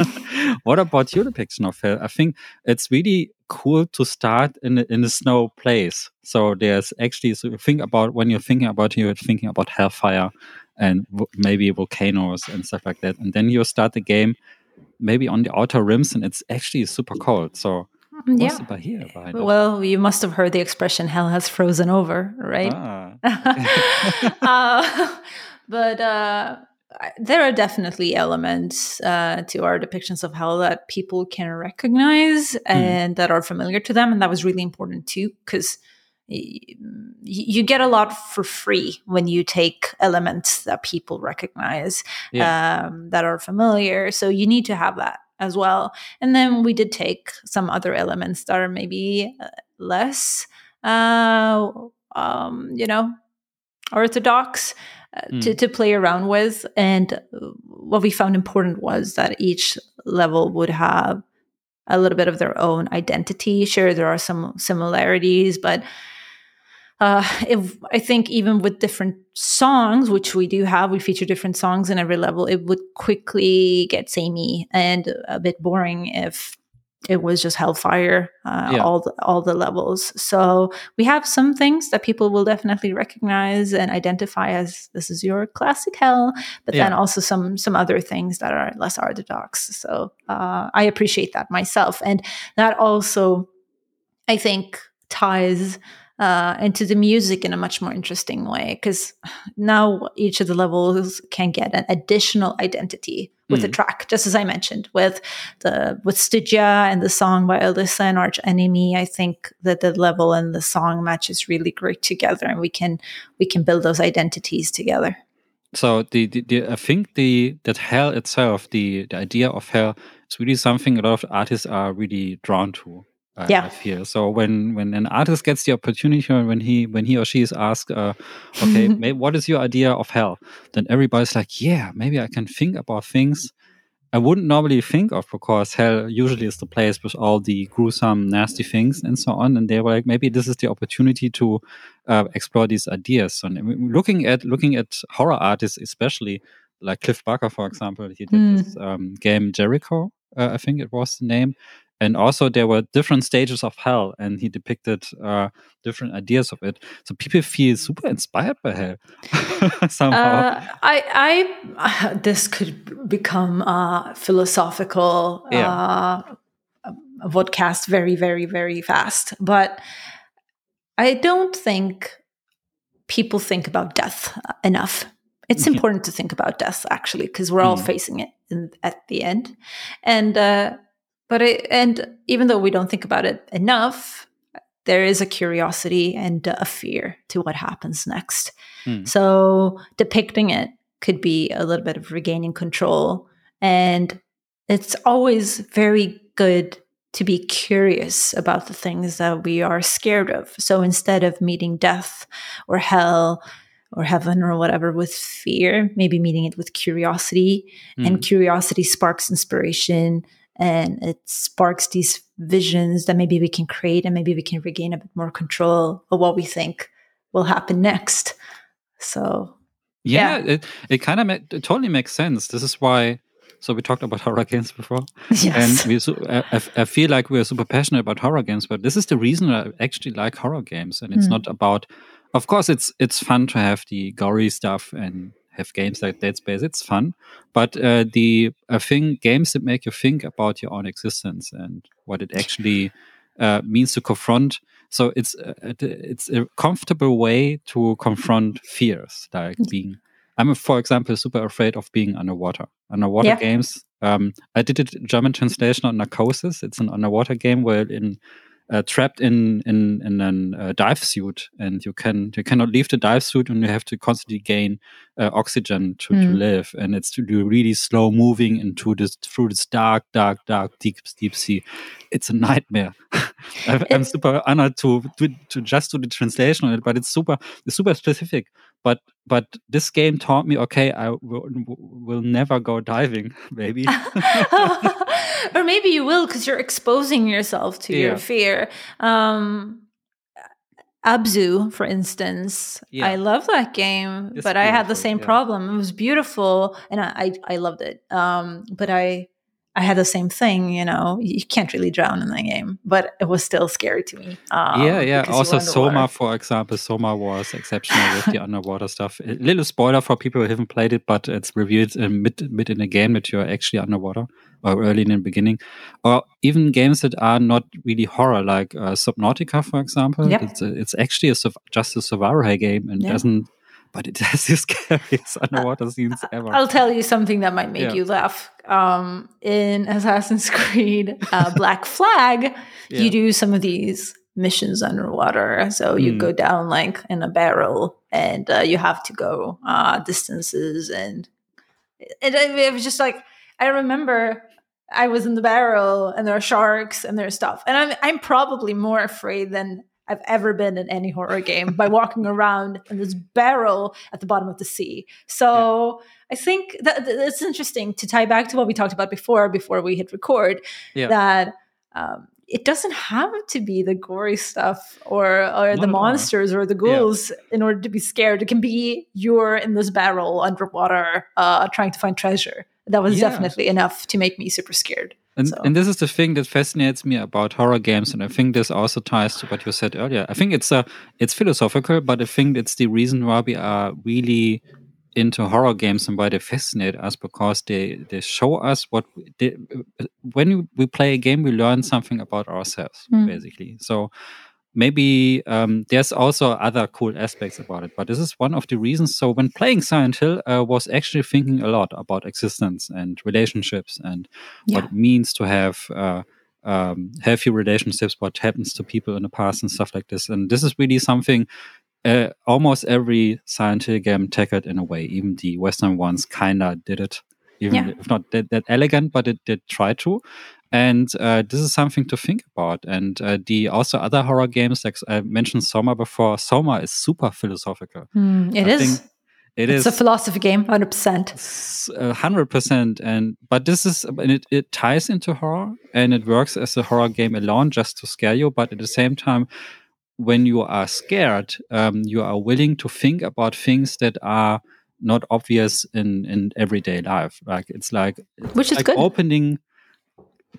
what about your depiction of hell? I think it's really cool to start in a, in a snow place. So there's actually so think about when you're thinking about you're thinking about hellfire and maybe volcanoes and stuff like that, and then you start the game maybe on the outer rims and it's actually super cold. So what's yeah. the behind it? Well, you must have heard the expression "hell has frozen over," right? Ah, uh, but uh, there are definitely elements uh, to our depictions of hell that people can recognize and that are familiar to them, and that was really important too, because you get a lot for free when you take elements that people recognize um, that are familiar. So you need to have that as well. And then we did take some other elements that are maybe uh, less, uh, um, you know, orthodox uh, to, to play around with. And what we found important was that each level would have a little bit of their own identity. Sure, there are some similarities, but uh, if I think even with different songs, which we do have, we feature different songs in every level, it would quickly get samey and a bit boring if it was just hellfire uh, yeah. all the, all the levels so we have some things that people will definitely recognize and identify as this is your classic hell but yeah. then also some some other things that are less orthodox so uh, i appreciate that myself and that also i think ties uh, into the music in a much more interesting way because now each of the levels can get an additional identity with mm. the track, just as I mentioned with the with Stygia and the song by Alissa and Arch Enemy. I think that the level and the song matches really great together, and we can we can build those identities together. So the, the, the I think the that hell itself, the the idea of hell, is really something a lot of artists are really drawn to. I, yeah. Feel so when when an artist gets the opportunity when he when he or she is asked, uh, okay, may, what is your idea of hell? Then everybody's like, yeah, maybe I can think about things I wouldn't normally think of because hell usually is the place with all the gruesome, nasty things and so on. And they were like, maybe this is the opportunity to uh, explore these ideas. And looking at looking at horror artists, especially like Clive Barker, for example, he did mm. this um, game Jericho, uh, I think it was the name, and also there were different stages of hell and he depicted uh, different ideas of it so people feel super inspired by hell somehow uh, i i uh, this could become a philosophical yeah. uh, vodcast very very very fast but i don't think people think about death enough it's mm-hmm. important to think about death actually because we're all mm. facing it in, at the end and uh, but it, and even though we don't think about it enough there is a curiosity and a fear to what happens next mm. so depicting it could be a little bit of regaining control and it's always very good to be curious about the things that we are scared of so instead of meeting death or hell or heaven or whatever with fear maybe meeting it with curiosity mm. and hmm. curiosity sparks inspiration and it sparks these visions that maybe we can create and maybe we can regain a bit more control of what we think will happen next so yeah, yeah. it, it kind of ma- it totally makes sense this is why so we talked about horror games before yes. and we I, I feel like we're super passionate about horror games but this is the reason i actually like horror games and it's mm. not about of course it's it's fun to have the gory stuff and have games like Dead Space. It's fun, but uh, the I think games that make you think about your own existence and what it actually uh, means to confront. So it's uh, it's a comfortable way to confront fears, like mm. being. I'm, for example, super afraid of being underwater. Underwater yeah. games. Um, I did a German translation on Narcosis. It's an underwater game where in uh, trapped in in in a uh, dive suit, and you can you cannot leave the dive suit, and you have to constantly gain uh, oxygen to, mm. to live, and it's to do really slow moving into this through this dark, dark, dark, deep, deep sea. It's a nightmare. I'm super honored to, to to just do the translation on it, but it's super it's super specific. But but this game taught me, okay, I will, will never go diving, maybe. or maybe you will because you're exposing yourself to yeah. your fear. Um, Abzu, for instance, yeah. I love that game, it's but I had the same yeah. problem. It was beautiful, and I I, I loved it. Um, but I I had the same thing. You know, you can't really drown in that game, but it was still scary to me. Um, yeah, yeah. Also, Soma, for example, Soma was exceptional with the underwater stuff. A little spoiler for people who haven't played it, but it's revealed in mid mid in the game that you're actually underwater or early in the beginning, or even games that are not really horror, like uh, Subnautica, for example. Yep. It's, a, it's actually a, just a survival game and doesn't but it has the scariest underwater scenes ever. I'll tell you something that might make yeah. you laugh. Um, in Assassin's Creed uh, Black Flag, yeah. you do some of these missions underwater. So you mm. go down like in a barrel and uh, you have to go uh, distances. And it, it was just like, I remember I was in the barrel and there are sharks and there's stuff. And I'm, I'm probably more afraid than I've ever been in any horror game by walking around in this barrel at the bottom of the sea. So yeah. I think that it's interesting to tie back to what we talked about before, before we hit record, yeah. that um, it doesn't have to be the gory stuff or or the monsters or the ghouls yeah. in order to be scared. It can be you're in this barrel underwater uh, trying to find treasure. That was yeah. definitely enough to make me super scared. And, So- and this is the thing that fascinates me about horror games, and I think this also ties to what you said earlier. I think it's a it's philosophical, but I think it's the reason why we are really into horror games and why they fascinate us because they they show us what they, when we play a game we learn something about ourselves Mm. basically. So maybe um, there's also other cool aspects about it, but this is one of the reasons. So when playing Silent Hill, I was actually thinking a lot about existence and relationships and what it means to have uh, um, healthy relationships, what happens to people in the past and stuff like this. And this is really something uh, almost every Silent Hill game tackled in a way. Even the Western ones kind of did it, even Yeah. if not that, that elegant, but it did try to. And uh, this is something to think about. And uh, the also other horror games, like I mentioned Soma before, Soma is super philosophical. Mm, it I is. It it's is a philosophy game, hundred percent. hundred percent and but this is and it, it ties into horror and it works as a horror game alone just to scare you but at the same time when you are scared um, you are willing to think about things that are not obvious in in everyday life like it's like Which is like good. opening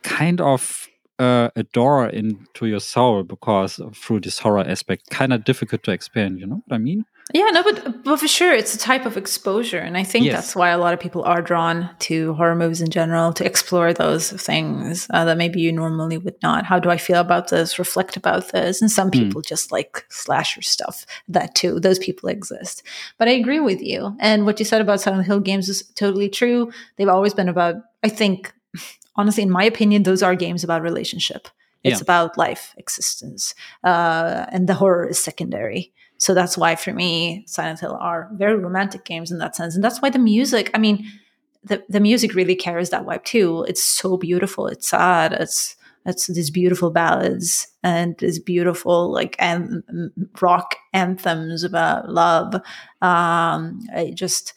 kind of uh, a door into your soul because through this horror aspect kind of difficult to explain you know what i mean Yeah, no, but but for sure, it's a type of exposure, and I think Yes. that's why a lot of people are drawn to horror movies in general to explore those things uh, that maybe you normally would not. How do I feel about this? Reflect about this, and some people just like slasher stuff. That too, those people exist. But I agree with you, and what you said about Silent Hill games is totally true. They've always been about. I think, honestly, in my opinion, those are games about relationship. It's Yeah. about life, existence, uh, and the horror is secondary. So that's why for me, Silent Hill are very romantic games in that sense. And that's why the music, I mean, the, the music really carries that vibe too. It's so beautiful. It's sad. It's it's these beautiful ballads and these beautiful like an, rock anthems about love. Um, I just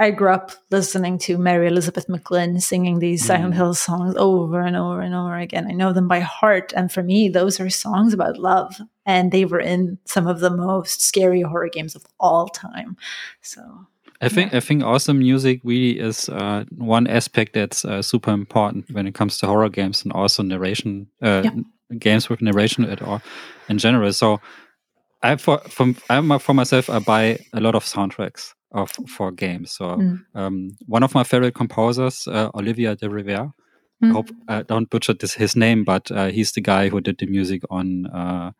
I grew up listening to Mary Elizabeth McGlynn singing these Silent Mm. Hill songs over and over and over again. I know them by heart. And for me, those are songs about love. And they were in some of the most scary horror games of all time. So, I think I think awesome music really is uh, one aspect that's uh, super important when it comes to horror games and also narration uh, Yeah. games with narration at all in general. So I for from I'm for myself I buy a lot of soundtracks of for games. So Mm. um, one of my favorite composers, uh, Olivier Deriviere. I Mm. hope I don't butcher this his name, but uh, he's the guy who did the music on uh,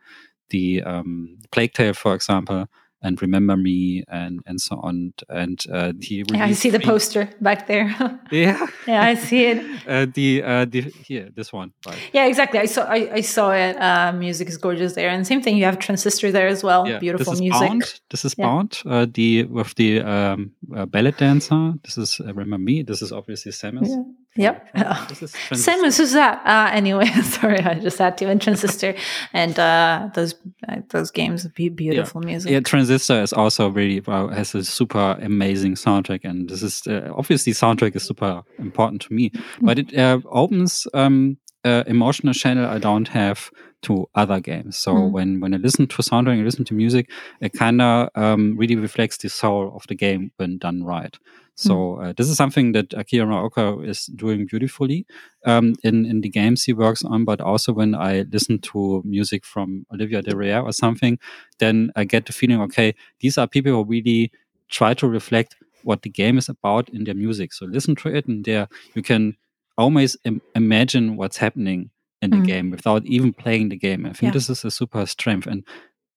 the um, Plague Tale, for example, and Remember Me, and and so on. And uh, he yeah, I see the poster back there. Yeah, yeah, I see it. uh, the uh, the here this one. Right. Yeah, exactly. I saw I, I saw it. Uh, music is gorgeous there. And same thing, you have Transistor there as well. Yeah, Beautiful this is music. Bound. This is Yeah. Bound. Uh, the with the um, uh, ballet dancer. This is uh, Remember Me. This is obviously Samus. Yeah. Yep. Transistor. Samus, who's? Uh, anyway, sorry, I just had to. And Transistor, and uh, those uh, those games, be- beautiful music. Yeah, Transistor is also really well, has a super amazing soundtrack, and this is uh, obviously soundtrack is super important to me. But it uh, opens um, uh, emotional channel I don't have to other games. So Mm. when when I listen to soundtrack, I listen to music, it kind of um, really reflects the soul of the game when done right. So uh, this is something that Akira Yamaoka is doing beautifully um, in in the games he works on, but also when I listen to music from Olivia de or something, then I get the feeling, okay, these are people who really try to reflect what the game is about in their music. So listen to it, and there you can almost Im- imagine what's happening in the Mm. game without even playing the game. I think Yeah. this is a super strength, and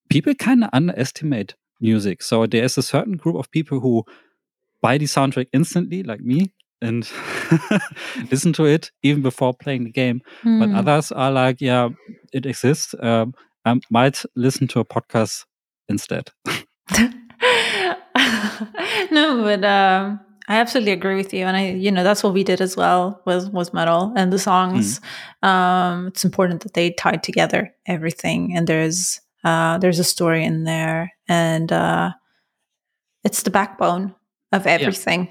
people kind of underestimate music. So there is a certain group of people who buy the soundtrack instantly, like me. And listen to it even before playing the game but Mm. others are like, yeah, it exists. Um, I might listen to a podcast instead. no, but um, I absolutely agree with you, and I, you know, that's what we did as well was was metal and the songs. Um, it's important that they tied together everything, and there's uh, there's a story in there, and uh, it's the backbone of everything,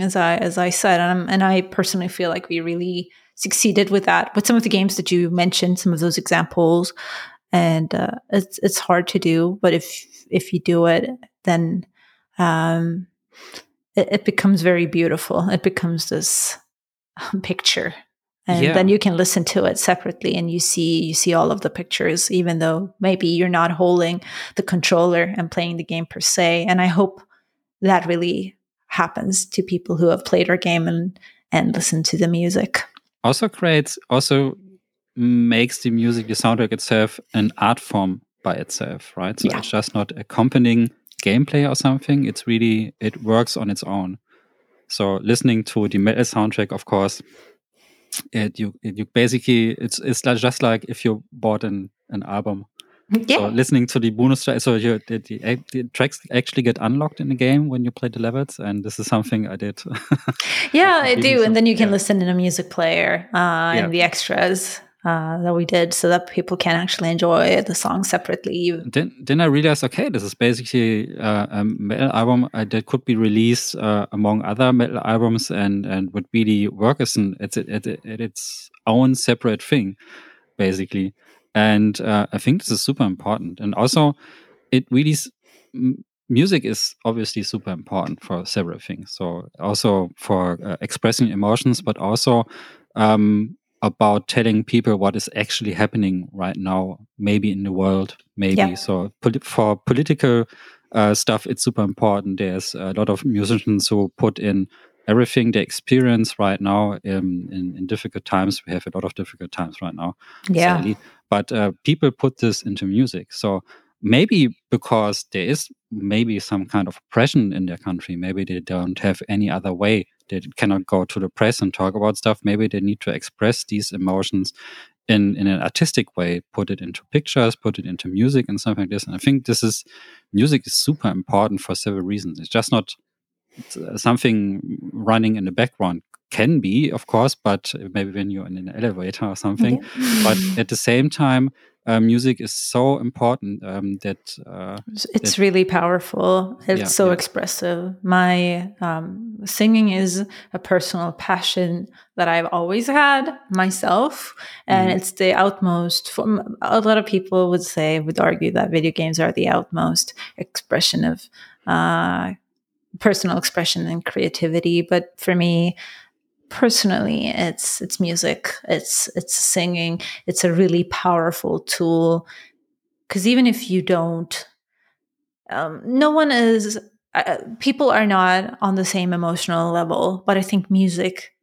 as I as I said, and, I'm, and I personally feel like we really succeeded with that with some of the games that you mentioned, some of those examples, and uh, it's it's hard to do, but if if you do it, then um, it, it becomes very beautiful. It becomes this picture and Yeah. then you can listen to it separately and you see you see all of the pictures even though maybe you're not holding the controller and playing the game per se and i hope that really happens to people who have played our game and and listen to the music Also creates, also makes the music, the soundtrack itself, an art form by itself, right? So Yeah. it's just not accompanying gameplay or something. It's really, it works on its own. So listening to the metal soundtrack, of course, it you it, you basically it's it's just like if you bought an an album. Yeah So listening to the bonus track, so you, the, the, the tracks actually get unlocked in the game when you play the levels, and this is something I did. yeah i do some- and then you can yeah. listen in a music player uh Yeah. and the extras uh, that we did so that people can actually enjoy the song separately then then I realized, okay, this is basically uh, a metal album that could be released uh, among other metal albums and and would really work as an it's at, at its own separate thing, basically. And uh, I think this is super important. And also, it really music is obviously super important for several things. So also for uh, expressing emotions, but also um, about telling people what is actually happening right now, maybe in the world, maybe. Yeah. So for political uh, stuff, it's super important. There's a lot of musicians who put in everything they experience right now um, in, in difficult times. We have a lot of difficult times right now yeah sadly. But uh, people put this into music. So maybe because there is maybe some kind of oppression in their country, maybe they don't have any other way. They cannot go to the press and talk about stuff. Maybe they need to express these emotions in, in an artistic way, put it into pictures, put it into music and something like this. And I think this is music is super important for several reasons. It's just not something running in the background can be, of course, but maybe when you're in an elevator or something but at the same time uh, music is so important um, that uh, It's- It's really powerful. It's Yeah, so yeah. expressive. My um, singing is a personal passion that I've always had myself, and Mhm. it's the outmost. From a lot of people would say would argue that video games are the outmost expression of uh, personal expression and creativity. But for me, personally, it's it's music. It's it's singing. It's a really powerful tool because even if you don't um, no one is uh, people are not on the same emotional level but i think music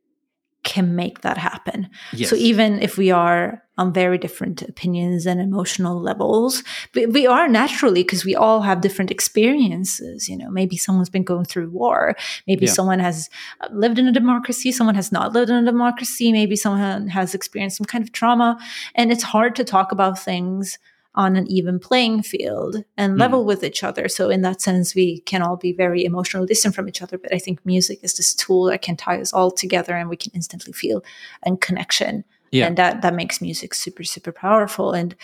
can make that happen. Yes. so even if we are on very different opinions and emotional levels we, we are naturally because we all have different experiences you know. Maybe someone's been going through war. Maybe Yeah. someone has uh, lived in a democracy someone has not lived in a democracy. Maybe someone has experienced some kind of trauma. And it's hard to talk about things on an even playing field and Mm. level with each other. So in that sense, we can all be very emotionally distant from each other. But I think music is this tool that can tie us all together, and we can instantly feel a connection. Yeah. And that that makes music super super powerful. And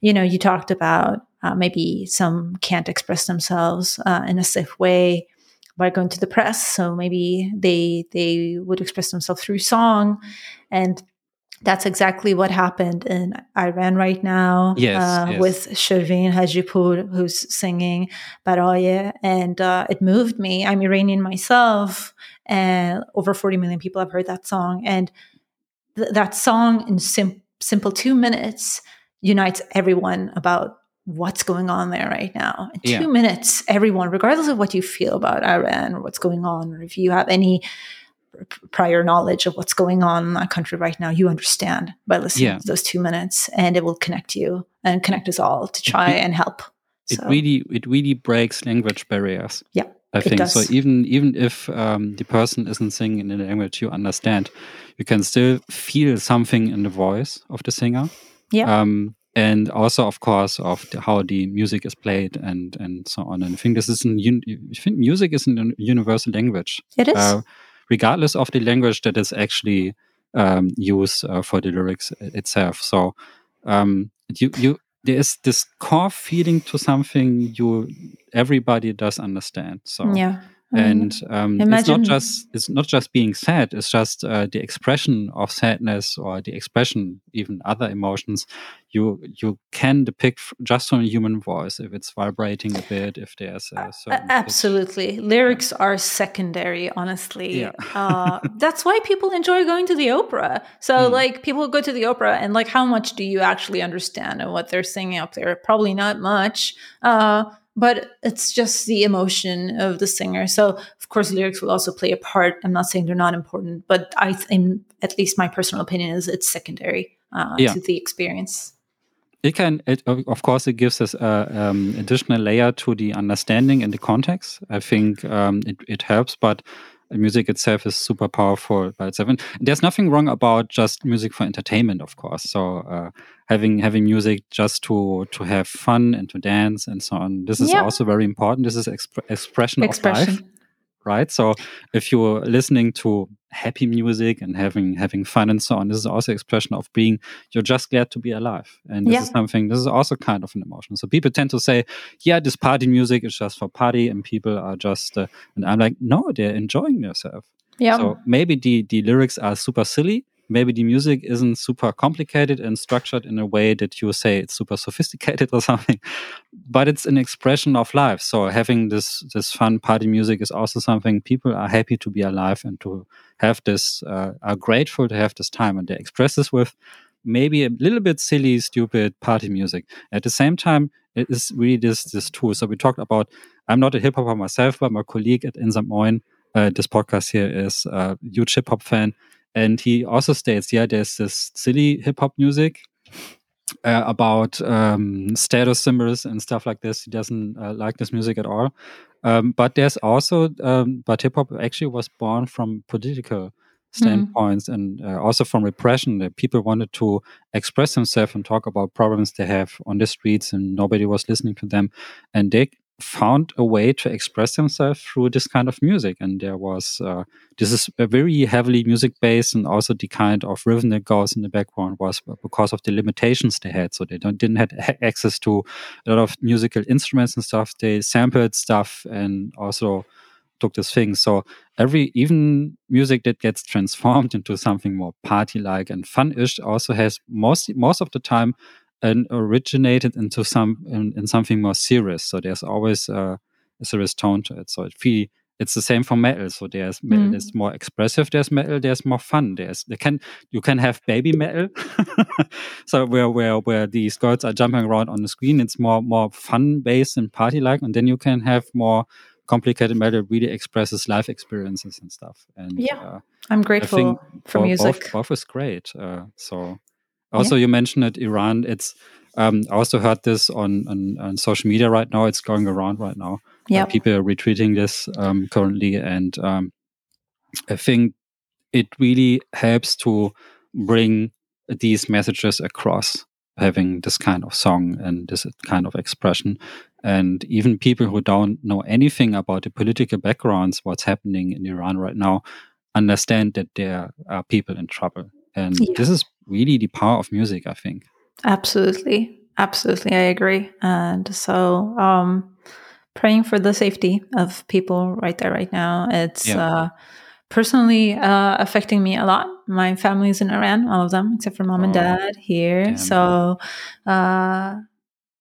you know, you talked about uh, maybe some can't express themselves uh, in a safe way by going to the press. So maybe they they would express themselves through song, and that's exactly what happened in Iran right now Yes, uh, yes. with Shervin Hajipour, who's singing Baraye. And uh, it moved me. I'm Iranian myself, and over 40 million people have heard that song. And th- that song, in sim- simple two minutes, unites everyone about what's going on there right now. In Yeah. two minutes, everyone, regardless of what you feel about Iran or what's going on, or if you have any prior knowledge of what's going on in that country right now, you understand by listening Yeah. to those two minutes, and it will connect you and connect us all to try re- and help. it So, really it really breaks language barriers. Yeah, I it think so. Even even if um, the person isn't singing in a language you understand, you can still feel something in the voice of the singer. Yeah. Um, and also, of course, of the, how the music is played and and so on. And I think this is an un- I think music is a universal language. it is. uh, regardless of the language that is actually um, used uh, for the lyrics itself. So um, you you there is this core feeling to something you everybody does understand. So yeah. And um, it's not just it's not just being sad it's just uh, the expression of sadness or the expression even other emotions you you can depict just from a human voice if it's vibrating a bit if there's a absolutely pitch. lyrics are secondary honestly. Yeah. uh, that's why people enjoy going to the opera. So mm. like people go to the opera and like how much do you actually understand of what they're singing up there? Probably not much. Uh, but it's just the emotion of the singer. So, of course, lyrics will also play a part. I'm not saying they're not important, but I think, at least my personal opinion is it's secondary uh, yeah. to the experience. It can, it, of course, it gives us an um, additional layer to the understanding and the context. I think um, it, it helps, but music itself is super powerful by itself. And there's nothing wrong about just music for entertainment, of course. So uh, having having music just to to have fun and to dance and so on. This is yep. also very important. This is exp expression, expression of life, right? So if you're listening to happy music and having having fun and so on, this is also expression of being you're just glad to be alive. And this yeah. is something. This is also kind of an emotion. So people tend to say, "Yeah, this party music is just for party," and people are just. Uh, and I'm like, no, they're enjoying themselves. Yeah. So maybe the the lyrics are super silly, maybe the music isn't super complicated and structured in a way that you say it's super sophisticated or something but it's an expression of life. So having this this fun party music is also something people are happy to be alive and to have this uh, are grateful to have this time and they express this with maybe a little bit silly stupid party music. At the same time it is really this this tool. So we talked about i'm not a hip-hopper myself but my colleague at Insert Moin uh, this podcast here is a huge hip hop fan, and he also states, yeah, there's this silly hip hop music uh, about um, status symbols and stuff like this. He doesn't uh, like this music at all. Um, but there's also, um, but hip hop actually was born from political standpoints mm. and uh, also from repression that people wanted to express themselves and talk about problems they have on the streets and nobody was listening to them and they found a way to express themselves through this kind of music. And there was uh, this is a very heavily music based and also the kind of rhythm that goes in the background was because of the limitations they had. So they don't didn't have access to a lot of musical instruments and stuff. They sampled stuff and also took this thing. So every even music that gets transformed into something more party like and fun-ish also has most most of the time and originated into some in, in something more serious. So there's always uh, a serious tone to it. So it feel it's the same for metal. So there's metal mm. is more expressive. There's metal. There's more fun. There's they can you can have Babymetal. so where where where these girls are jumping around on the screen, it's more more fun based and party like, and then you can have more complicated metal really expresses life experiences and stuff. And yeah, uh, I'm grateful for music. Both, both is great. Uh, so also, yeah. you mentioned it, Iran. It's um, I also heard this on, on, on social media right now. It's going around right now. Yeah, uh, people are retweeting this um, currently, and um, I think it really helps to bring these messages across having this kind of song and this kind of expression and even people who don't know anything about the political backgrounds what's happening in iran right now understand that there are people in trouble and yeah. this is really the power of music, I think. Absolutely. Absolutely. I agree. And so, um, praying for the safety of people right there, right now. It's yeah. uh, personally uh, affecting me a lot. My family's in Iran, all of them, except for mom oh, and dad here. Damn. So, uh,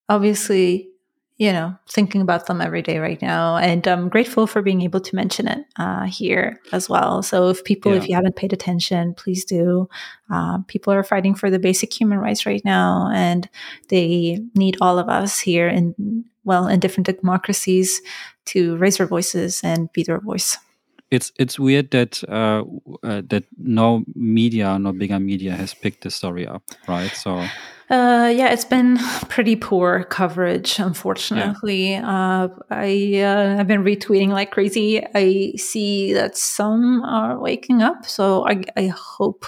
obviously, you know, thinking about them every day right now. And I'm grateful for being able to mention it uh, here as well. So, if people, yeah. if you haven't paid attention, please do. Uh, people are fighting for the basic human rights right now, and they need all of us here in, well, in different democracies to raise our voices and be their voice. It's it's weird that uh, uh that no media, no bigger media, has picked the story up, right? So uh, yeah, it's been pretty poor coverage, unfortunately. Yeah. Uh, I uh, have been retweeting like crazy. I see that some are waking up, so I, I hope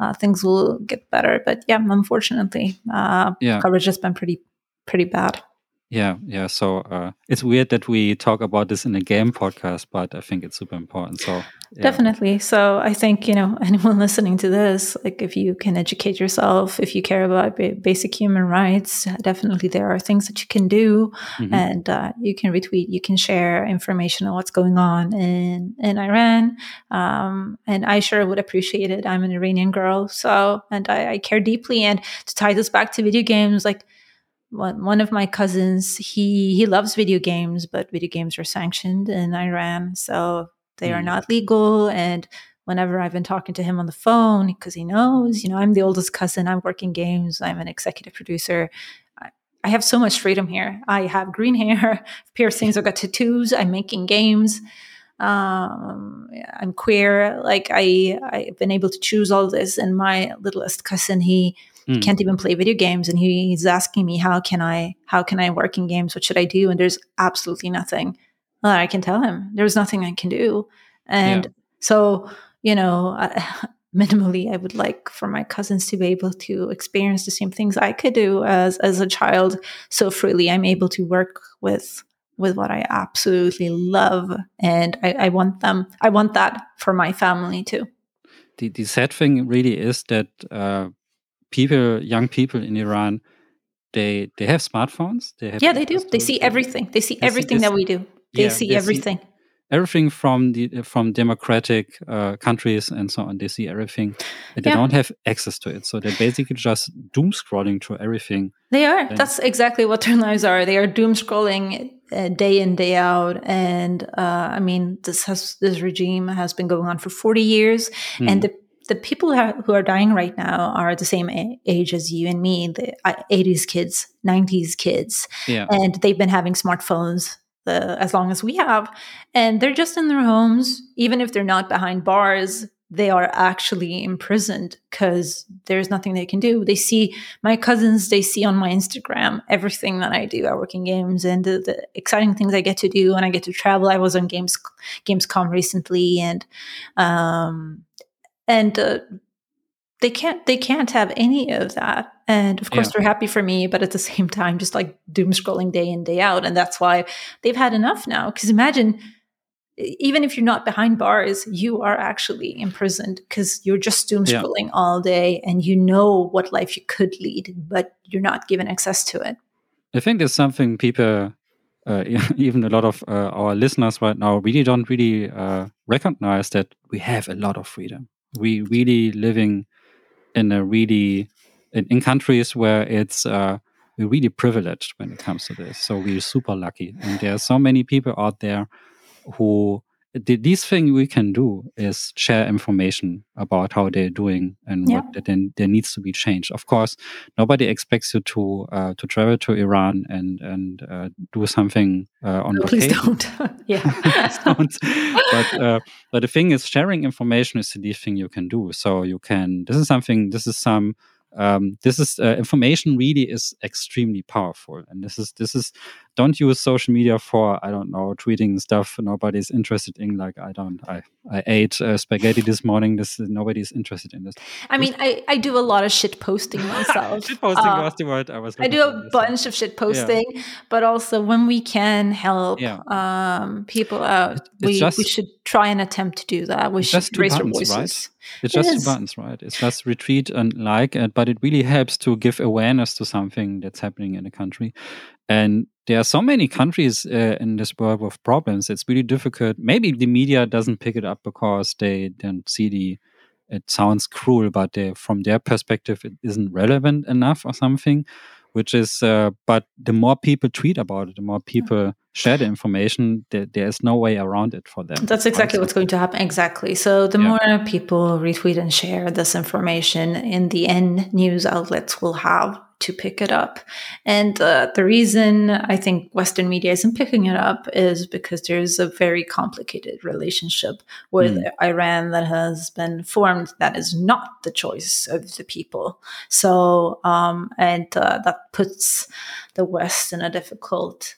uh, things will get better. But yeah, unfortunately, uh, yeah. coverage has been pretty pretty bad. Yeah, yeah. So uh, it's weird that we talk about this in a game podcast, but I think it's super important. So. Definitely. So I think you know anyone listening to this, like if you can educate yourself, if you care about basic human rights, definitely there are things that you can do, mm-hmm. and uh, you can retweet, you can share information on what's going on in in Iran. Um, and I sure would appreciate it. I'm an Iranian girl, so and I, I care deeply. And to tie this back to video games, like one, one of my cousins he he loves video games but video games are sanctioned in iran so they mm. are not legal and whenever i've been talking to him on the phone because he knows you know i'm the oldest cousin i'm working games i'm an executive producer I, I have so much freedom here i have green hair piercings i've got tattoos i'm making games um, i'm queer like i i've been able to choose all this and my littlest cousin he mm. can't even play video games and he, he's asking me how can i how can i work in games what should i do and there's absolutely nothing that i can tell him there's nothing i can do and yeah. so you know minimally i would like for my cousins to be able to experience the same things i could do as as a child so freely i'm able to work with with what i absolutely love and i, I want them i want that for my family too the, the sad thing really is that uh, people, young people in Iran, they they have smartphones. They have yeah, they do. They see everything. They see everything that we do. They yeah, see everything. See everything from the from democratic uh, countries and so on. They see everything. They yeah. don't have access to it, so they're basically just doom scrolling through everything. They are. And That's exactly what their lives are. They are doom scrolling uh, day in day out and uh, i mean this has this regime has been going on for 40 years mm. and the the people who are, who are dying right now are the same age as you and me, the 80s uh, kids, 90s kids. Yeah. And they've been having smartphones uh, as long as we have. And they're just in their homes, even if they're not behind bars, they are actually imprisoned because there's nothing they can do. They see my cousins, they see on my Instagram everything that I do. I work in games and the, the exciting things I get to do and I get to travel. I was on Games Gamescom recently and um, and uh, they can't they can't have any of that. And of course yeah. they're happy for me but at the same time just like doom scrolling day in day out. And that's why they've had enough now. Because imagine even if you're not behind bars you are actually imprisoned because you're just doom scrolling yeah. all day and you know what life you could lead but you're not given access to it. I think there's something people uh, even a lot of uh, our listeners right now really don't really uh, recognize that we have a lot of freedom. We really living in a really in, in countries where it's uh, we're really privileged when it comes to this. So we're super lucky, and there are so many people out there who the least thing we can do is share information about how they're doing and yeah. what then there needs to be changed. Of course, nobody expects you to uh, to travel to Iran and and uh, do something uh, on no, Please don't. yeah. don't. But uh, but the thing is, sharing information is the least thing you can do. So you can. This is something. This is some um, this is uh, information really is extremely powerful and this is this is don't use social media for i don't know tweeting stuff nobody's interested in like i don't i i ate uh, spaghetti this morning this nobody's interested in this i mean i i do a lot of shit posting myself shit posting uh, was the word i was i do a bunch of shit posting yeah. but also when we can help yeah. um, people out we, just, we should try and attempt to do that we should raise buttons, our voices right? It's just two buttons, right? It's just retweet and like, it, but it really helps to give awareness to something that's happening in a country. And there are so many countries uh, in this world with problems. It's really difficult. Maybe the media doesn't pick it up because they don't see the. It sounds cruel, but they, from their perspective, it isn't relevant enough or something which is uh, but the more people tweet about it the more people share the information there, there's no way around it for them that's exactly what's going to happen exactly so the yeah. more people retweet and share this information in the end news outlets will have to pick it up. And uh, the reason I think Western media isn't picking it up is because there's a very complicated relationship with mm. Iran that has been formed that is not the choice of the people. So, um, and uh, that puts the West in a difficult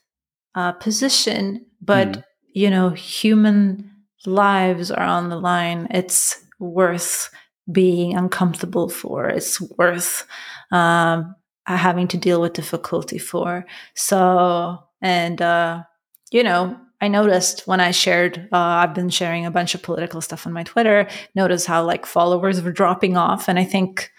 uh, position. But, mm. you know, human lives are on the line. It's worth being uncomfortable for. It's worth um, having to deal with difficulty for. So, and, uh, you know, I noticed when I shared, uh, I've been sharing a bunch of political stuff on my Twitter, notice how like followers were dropping off. And I think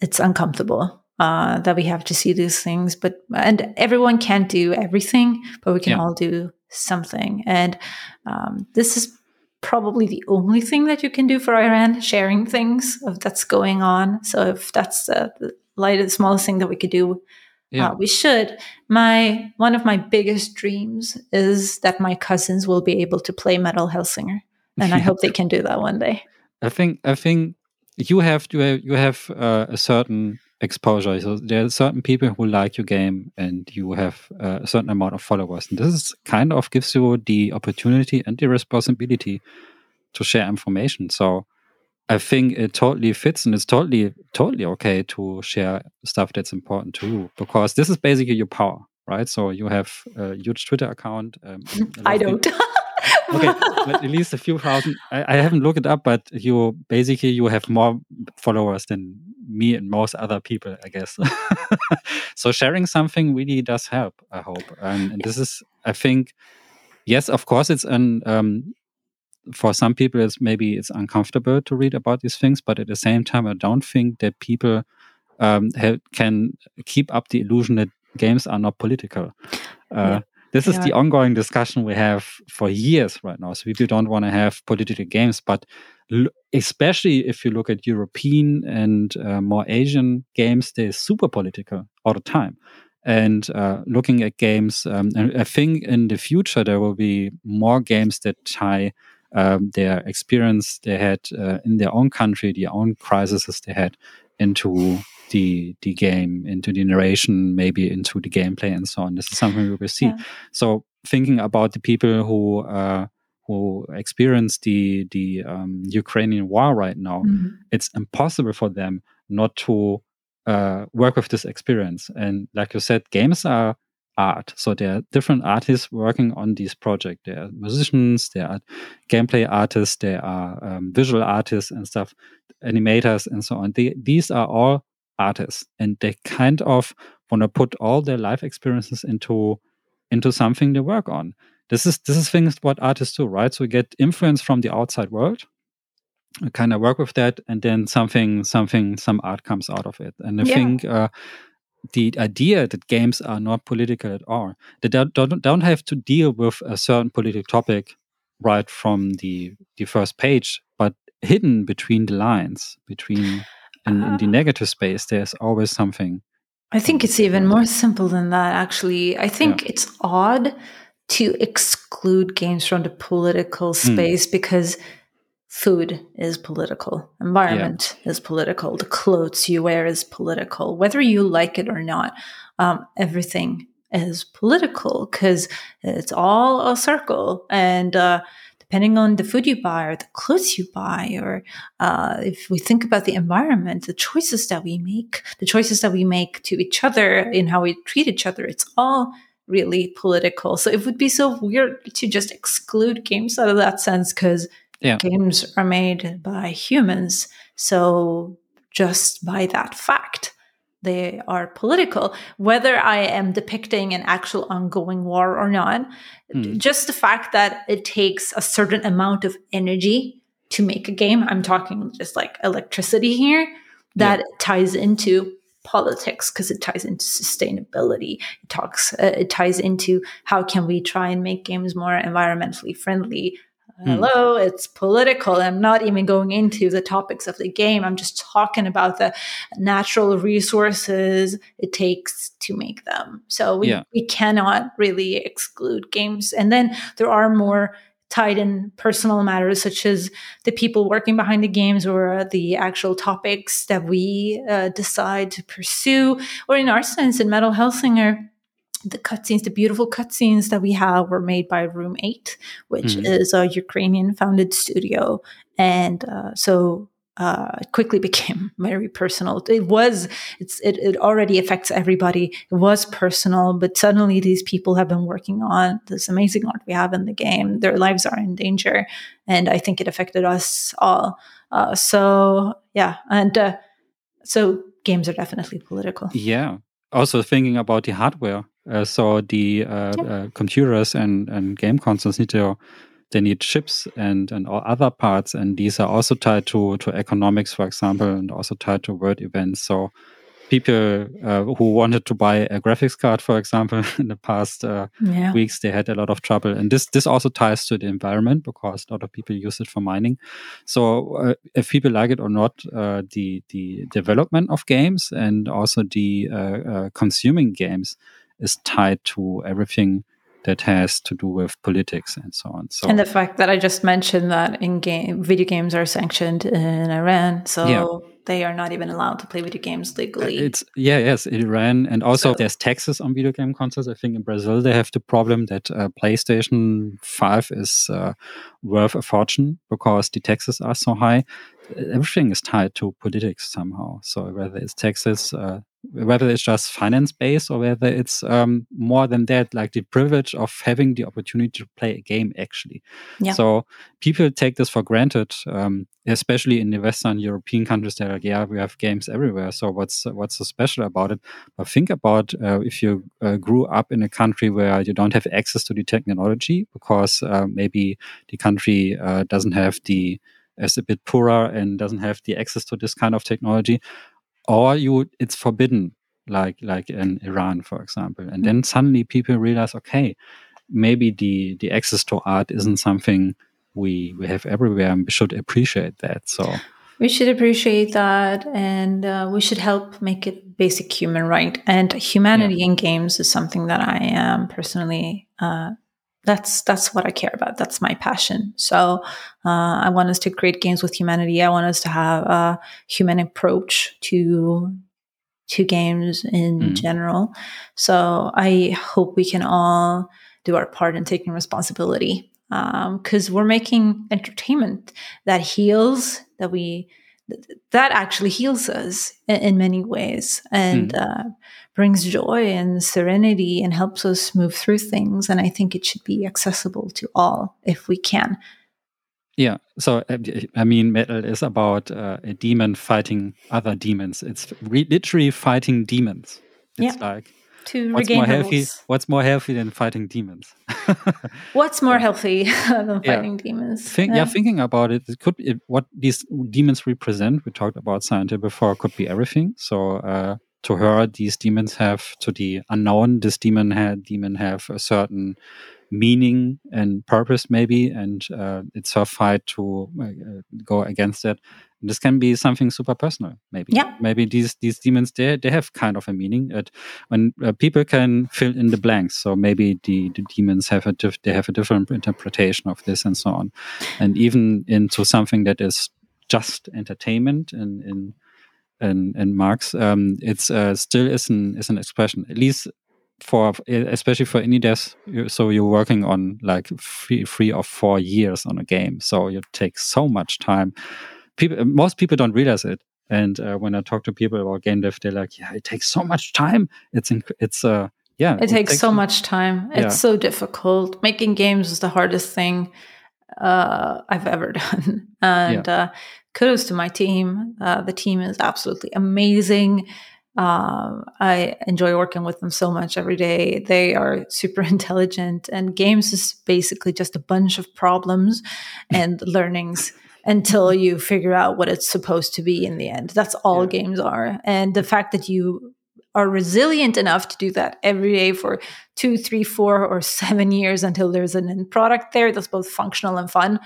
it's uncomfortable uh, that we have to see these things. But, and everyone can't do everything, but we can yeah. all do something. And um, this is probably the only thing that you can do for Iran, sharing things of that's going on. So if that's uh, the lightest, smallest thing that we could do, yeah. Uh, we should. My one of my biggest dreams is that my cousins will be able to play Metal Hellsinger, and I hope they can do that one day. I think I think you have you have, you have uh, a certain exposure. So there are certain people who like your game, and you have uh, a certain amount of followers. And this is kind of gives you the opportunity and the responsibility to share information. So I think it totally fits and it's totally totally okay to share stuff that's important to you because this is basically your power, right? So you have a huge Twitter account. Um, I don't. okay, but at least a few thousand. I, I, haven't looked it up, but you basically you have more followers than me and most other people, I guess. so sharing something really does help. I hope, and, and this is, I think, yes, of course, it's an um, for some people it's maybe it's uncomfortable to read about these things but at the same time i don't think that people um, have, can keep up the illusion that games are not political uh, yeah. this is yeah. the ongoing discussion we have for years right now so people don't want to have political games but especially if you look at european and uh, more asian games they're super political all the time and uh, looking at games um, and i think in the future there will be more games that tie um, their experience they had uh, in their own country, their own crises they had into the the game, into the narration, maybe into the gameplay and so on. This is something we will see. Yeah. So thinking about the people who uh, who experience the the um, Ukrainian war right now, mm-hmm. it's impossible for them not to uh, work with this experience. And like you said, games are art. So there are different artists working on these projects. There are musicians, there are gameplay artists, there are um, visual artists and stuff, animators and so on. They, these are all artists, and they kind of want to put all their life experiences into into something they work on. This is this is things what artists do, right? So we get influence from the outside world. kind of work with that, and then something, something, some art comes out of it. And I yeah. think uh, the idea that games are not political at all. They don't, don't have to deal with a certain political topic right from the the first page, but hidden between the lines, between in, in the ah. negative space, there's always something. I think it's even more simple than that. Actually, I think yeah. it's odd to exclude games from the political hmm. space mm. because food is political environment yeah. is political the clothes you wear is political. Whether you like it or not um, everything is political because it's all a circle. And uh, depending on the food you buy or the clothes you buy or uh, if we think about the environment the choices that we make the choices that we make to each other in how we treat each other it's all really political. So it would be so weird to just exclude games out of that sense because yeah. games are made by humans. So, just by that fact, they are political. Whether I am depicting an actual ongoing war or not, mm. just the fact that it takes a certain amount of energy to make a game, I'm talking just like electricity here, that yeah. ties into politics because it ties into sustainability it talks uh, it ties into how can we try and make games more environmentally friendly Hmm. hello it's political. I'm not even going into the topics of the game. I'm just talking about the natural resources it takes to make them. So we, yeah. we cannot really exclude games. And then there are more tied in personal matters such as the people working behind the games or the actual topics that we uh, decide to pursue or in our sense in metal hellsinger the cutscenes, the beautiful cutscenes that we have were made by Room 8, which mm-hmm. is a Ukrainian founded studio. And uh, so uh, it quickly became very personal. It was, it's, it, it already affects everybody. It was personal, but suddenly these people have been working on this amazing art we have in the game. Their lives are in danger. And I think it affected us all. Uh, so, yeah. And uh, so games are definitely political. Yeah. Also thinking about the hardware. Uh, so the uh, Yep. uh, computers and, and game consoles need to they need chips and and all other parts, and these are also tied to to economics, for example, and also tied to world events. So people uh, who wanted to buy a graphics card, for example, in the past uh, Yeah. weeks they had a lot of trouble and this this also ties to the environment because a lot of people use it for mining so uh, if people like it or not uh, the the development of games and also the consuming games is tied to everything that has to do with politics and so on so and the fact that I just mentioned that in game video games are sanctioned in Iran, so Yeah. they are not even allowed to play video games legally. It's yeah, yes, In Iran, and also So- there's taxes on video game consoles. I think in Brazil they have the problem that uh, PlayStation Five is uh, worth a fortune because the taxes are so high. Everything is tied to politics somehow. So whether it's taxes, uh, whether it's just finance based, or whether it's um, more than that, like the privilege of having the opportunity to play a game actually. Yeah. So people take this for granted, um, especially in the Western European countries. They're like, yeah, we have games everywhere. So what's what's so special about it? But think about uh, if you uh, grew up in a country where you don't have access to the technology because uh, maybe the country uh, doesn't have the is a bit poorer and doesn't have the access to this kind of technology, or you it's forbidden, like like in Iran, for example. And then suddenly people realize, okay, maybe the the access to art isn't something we we have everywhere, and we should appreciate that. So We should appreciate that and uh, we should help make it basic human right. And humanity in games is something that I am personally. Uh, that's that's what I care about. That's my passion. So uh, I want us to create games with humanity. I want us to have a human approach to to games in Mm. general. So I hope we can all do our part in taking responsibility because we're making entertainment that heals that we that actually heals us in, in many ways and uh, brings joy and serenity and helps us move through things. And i think it should be accessible to all if we can. Yeah, so uh, I mean, metal is about uh, a demon fighting other demons. It's re- literally fighting demons. It's like to what's regain more healthy? voice. What's more healthy than fighting demons? what's more healthy than Yeah. fighting demons Think, yeah. thinking about it, it could it, what these demons represent. We talked about Scientist before. Could be everything. So uh, to her, these demons have to the unknown. This demon had demon have a certain meaning and purpose, maybe, and uh, it's her fight to uh, uh, go against that. And this can be something super personal, maybe. Yeah. Maybe these these demons they they have kind of a meaning. It, when uh, people can fill in the blanks, so maybe the, the demons have a diff- they have a different interpretation of this and so on, and even into something that is just entertainment in in in, in Marx, um, it's uh, still is an is an expression at least for especially for indie devs. So you're working on like three three or four years on a game, so you take so much time. People, most people don't realize it. And uh, when I talk to people about game dev, they're like, "Yeah, it takes so much time. It's inc- it's uh yeah, it takes so much time. It's so difficult. Making games is the hardest thing uh, i've ever done. And uh, kudos to my team. Uh, the team is absolutely amazing. Um, i enjoy working with them so much every day. They are super intelligent. And games is basically just a bunch of problems and learnings until you figure out what it's supposed to be in the end that's all Yeah. games are and the fact that you are resilient enough to do that every day for two, three, four, or seven years until there's an end product there that's both functional and fun.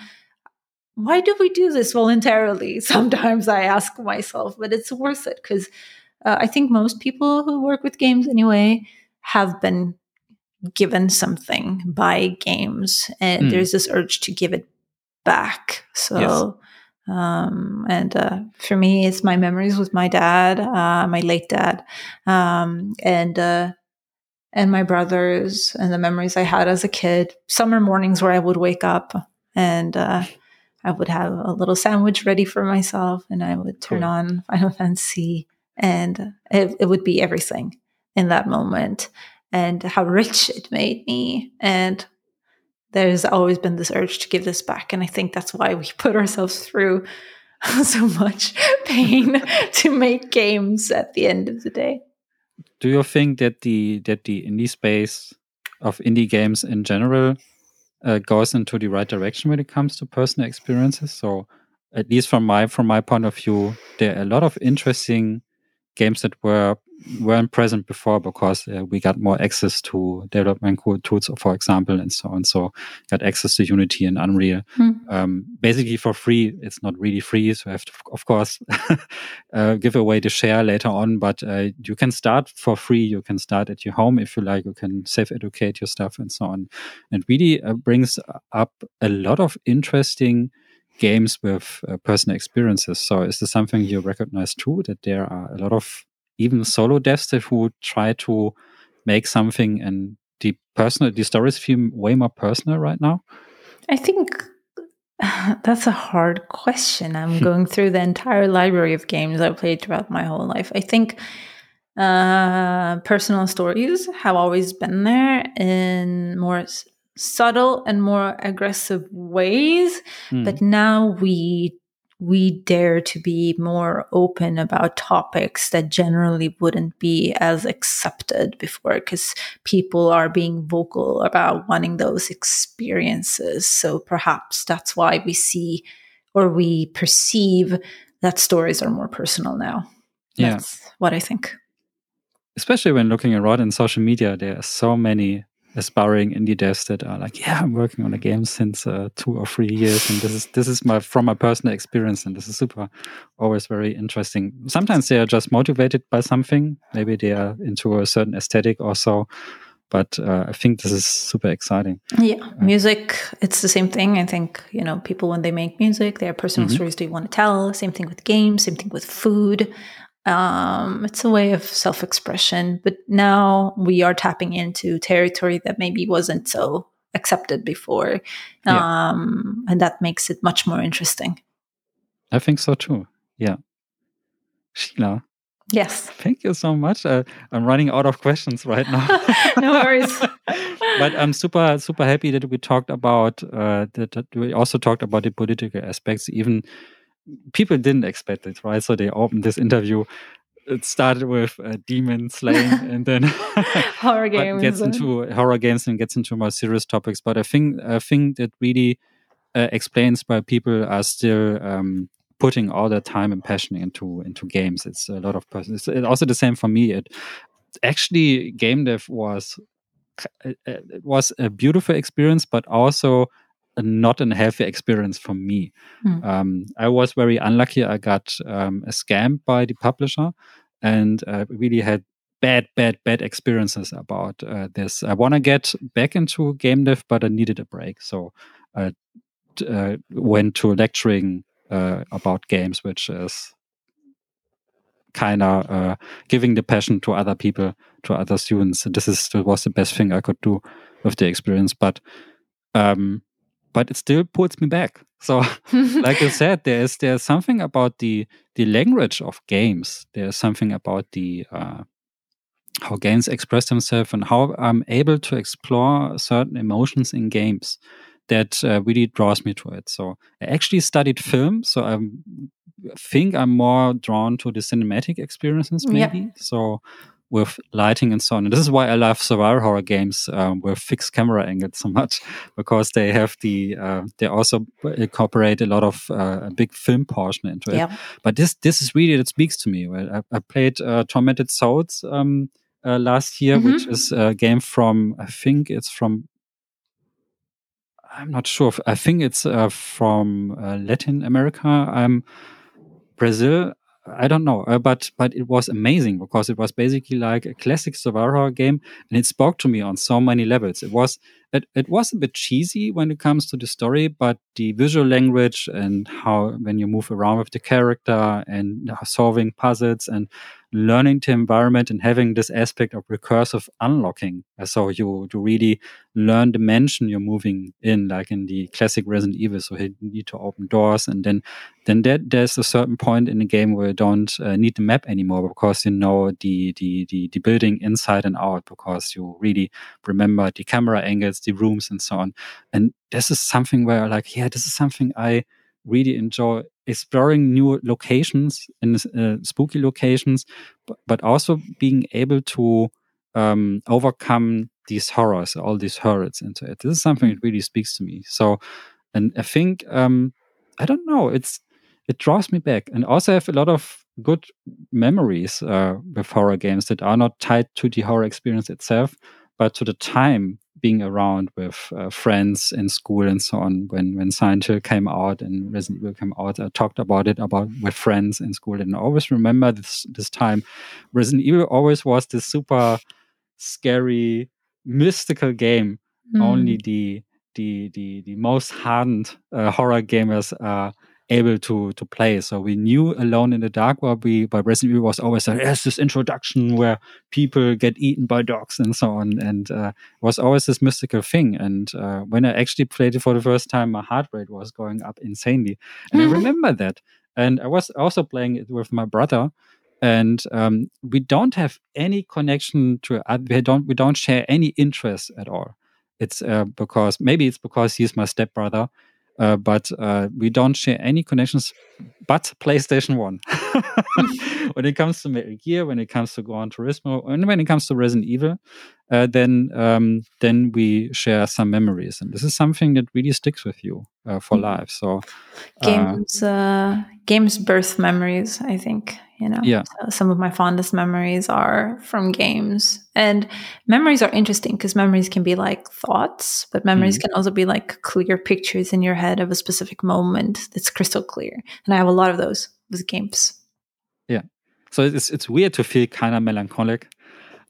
Why do we do this voluntarily? Sometimes I ask myself, but it's worth it because uh, I think most people who work with games anyway have been given something by games, and Mm. there's this urge to give it back. So, um, and uh, for me, it's my memories with my dad, uh, my late dad, um, and uh, and my brothers, and the memories I had as a kid. Summer mornings where I would wake up and uh, I would have a little sandwich ready for myself, and I would turn Cool. on Final Fantasy, and it, it would be everything in that moment, and how rich it made me, and there's always been this urge to give this back and i think that's why we put ourselves through so much pain to make games at the end of the day. Do you think that the that the indie space of indie games in general uh, goes into the right direction when it comes to personal experiences? So, at least from my from my point of view, there are a lot of interesting games that were weren't present before because uh, we got more access to development tools, for example, and so on. So got access to Unity and Unreal, hmm. um, basically for free. It's not really free, so I have to, of course, uh, give away the share later on. But uh, you can start for free. You can start at your home if you like. You can self educate your stuff and so on. And really uh, brings up a lot of interesting games with uh, personal experiences. So is this something you recognize too that there are a lot of even solo devs that who try to make something and the personal the stories feel way more personal right now? I think that's a hard question. I'm going through the entire library of games I've played throughout my whole life. I think uh, personal stories have always been there in more subtle and more aggressive ways mm. but now we we dare to be more open about topics that generally wouldn't be as accepted before because people are being vocal about wanting those experiences. So perhaps that's why we see or we perceive that stories are more personal now. That's yeah. what i think. Especially when looking around in social media there are so many aspiring indie devs that are like, yeah, I'm working on a game since uh, two or three years, and this is this is my from my personal experience, and this is super, always very interesting. Sometimes they are just motivated by something, maybe they are into a certain aesthetic or so. But uh, I think this is super exciting. Yeah, uh, music, it's the same thing. I think, you know, people, when they make music, they have personal mm -hmm. stories they want to tell. Same thing with games, same thing with food. Um, it's a way of self expression, but now we are tapping into territory that maybe wasn't so accepted before. Yeah. Um, and that makes it much more interesting. I think so too. Yeah. Shila. Yes. Thank you so much. Uh, I'm running out of questions right now. no worries. but I'm super, super happy that we talked about uh, that, that we also talked about the political aspects, even people didn't expect it, right? So they opened this interview. It started with uh, demon slaying, and then horror games gets into horror games and gets into more serious topics. But I think I think that really uh, explains why people are still um, putting all their time and passion into into games. It's a lot of person. It's also the same for me. It actually game dev was uh, uh, it was a beautiful experience, but also not a healthy experience for me. Mm. Um, I was very unlucky. I got um, scammed by the publisher and uh, really had bad, bad, bad experiences about uh, this. I want to get back into game dev, but I needed a break. So I uh, went to lecturing uh, about games, which is kind of uh, giving the passion to other people, to other students. This is was the best thing I could do with the experience. But um, but it still pulls me back. So, like you said, there is there's something about the the language of games. There's something about the uh, how games express themselves and how I'm able to explore certain emotions in games that uh, really draws me to it. So I actually studied film, so I think I'm more drawn to the cinematic experiences, maybe. Yeah. So with lighting and so on. And this is why I love survival horror games um, with fixed camera angles so much because they have the uh, they also incorporate a lot of uh, a big film portion into it. But this this is really that speaks to me. I, I played uh, Tormented Souls um, uh, last year, mm -hmm. which is a game from I think it's from. I'm not sure. I think it's uh, from uh, Latin America. I'm Brazil. I don't know, uh, but but it was amazing because it was basically like a classic survival game, and it spoke to me on so many levels. It was it, it was a bit cheesy when it comes to the story, but the visual language and how when you move around with the character and solving puzzles and learning the environment and having this aspect of recursive unlocking. So you you really learn the mansion you're moving in, like in the classic Resident Evil. So you need to open doors, and then then there, there's a certain point in the game where you don't uh, need the map anymore because you know the, the the the building inside and out because you really remember the camera angles the rooms and so on. And this is something where like, yeah, this is something I really enjoy exploring new locations and uh, spooky locations, but, but also being able to um, overcome these horrors, all these horrors into it. This is something that really speaks to me. So, and I think um, I don't know, it's it draws me back, and also I have a lot of good memories uh, with horror games that are not tied to the horror experience itself, but to the time being around with uh, friends in school and so on. When when Silent Hill came out and Resident Evil came out, I talked about it about with friends in school, and I always remember this this time. Resident Evil always was this super scary, mystical game. Mm. Only the the the the most hardened uh, horror gamers are able to to play. So we knew Alone in the Dark, where we by Resident Evil was always like, yes, this introduction where people get eaten by dogs and so on, and uh, was always this mystical thing. And uh, when I actually played it for the first time, my heart rate was going up insanely, and I remember that. And I was also playing it with my brother, and um, we don't have any connection to uh, we don't we don't share any interest at all it's uh, because maybe it's because he's my stepbrother uh, but uh, we don't share any connections but PlayStation 1. when it comes to Metal Gear, when it comes to Gran Turismo, and when it comes to Resident Evil, uh, then um, then we share some memories, and this is something that really sticks with you uh, for mm. life. So uh, games, uh, games birth memories. I think you know. Yeah. So some of my fondest memories are from games, and memories are interesting because memories can be like thoughts, but memories mm. can also be like clear pictures in your head of a specific moment that's crystal clear. And I have a lot of those with games. Yeah. So it's it's weird to feel kind of melancholic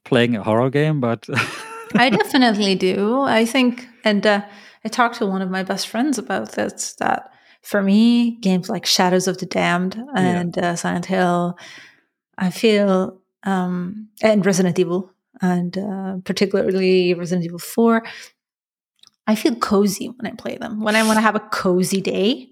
playing a horror game, but I definitely do. I think, and uh, I talked to one of my best friends about this. That for me, games like Shadows of the Damned and yeah. uh, Silent Hill, I feel, um, and Resident Evil, and uh, particularly Resident Evil Four, I feel cozy when I play them. When I want to have a cozy day,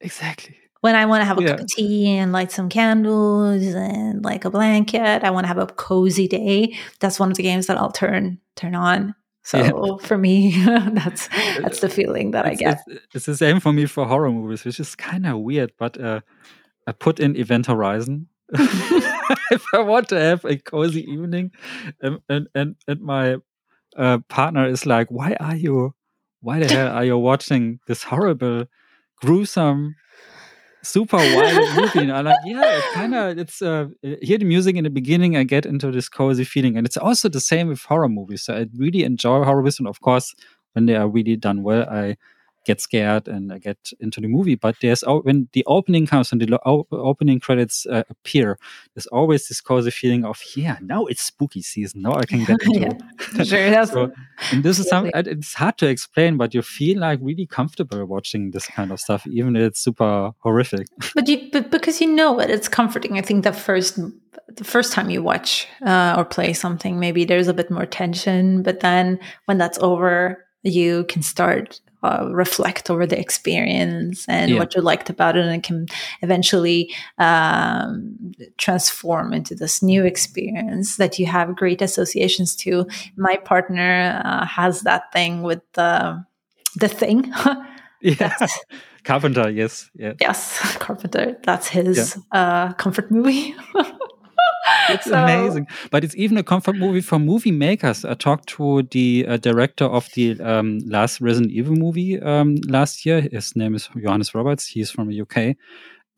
exactly when I want to have a yeah. cup of tea and light some candles and like a blanket, I want to have a cozy day. That's one of the games that I'll turn turn on. So yeah. for me, that's that's the feeling that it's, I get. It's, it's, the same for me for horror movies, which is kind of weird. But uh, I put in Event Horizon if I want to have a cozy evening, and and and, and my uh, partner is like, "Why are you? Why the hell are you watching this horrible, gruesome?" Super wild movie. And I'm like, yeah, it kind of, it's, uh, hear the music in the beginning, I get into this cozy feeling. And it's also the same with horror movies. So I really enjoy horror movies. And of course, when they are really done well, I get scared and I get into the movie. But there's when the opening comes and the opening credits uh, appear, there's always this cozy feeling of yeah, now it's spooky season. Now I can get into yeah, it. Sure, so, and this is something it's hard to explain, but you feel like really comfortable watching this kind of stuff, even if it's super horrific. But you, but because you know it, it's comforting. I think the first the first time you watch uh, or play something, maybe there's a bit more tension, but then when that's over, you can start uh, reflect over the experience and yeah. what you liked about it and it can eventually um, transform into this new experience that you have great associations to my partner uh, has that thing with the the thing yeah carpenter yes yeah. yes carpenter that's his yeah. uh, comfort movie it's so. amazing. But it's even a comfort movie for movie makers. I talked to the uh, director of the um, last Resident Evil movie um, last year. His name is Johannes Roberts. He's from the UK.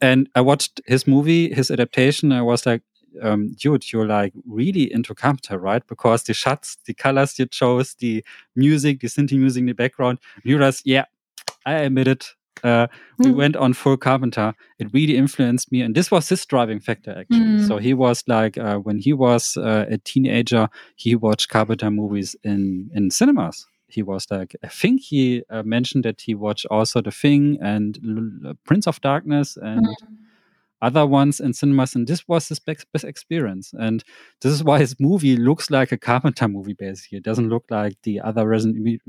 And I watched his movie, his adaptation. I was like, um, dude, you're like really into Carpenter, right? Because the shots, the colors you chose, the music, the synth music in the background, you just, yeah, I admit it uh, we mm. went on full Carpenter. It really influenced me, and this was his driving factor actually. Mm. So he was like, uh, when he was uh, a teenager, he watched Carpenter movies in in cinemas. He was like, I think he uh, mentioned that he watched also The Thing and L Prince of Darkness and. Mm other ones in cinemas, and this was his best, best experience. And this is why his movie looks like a Carpenter movie, basically. It doesn't look like the other Resident,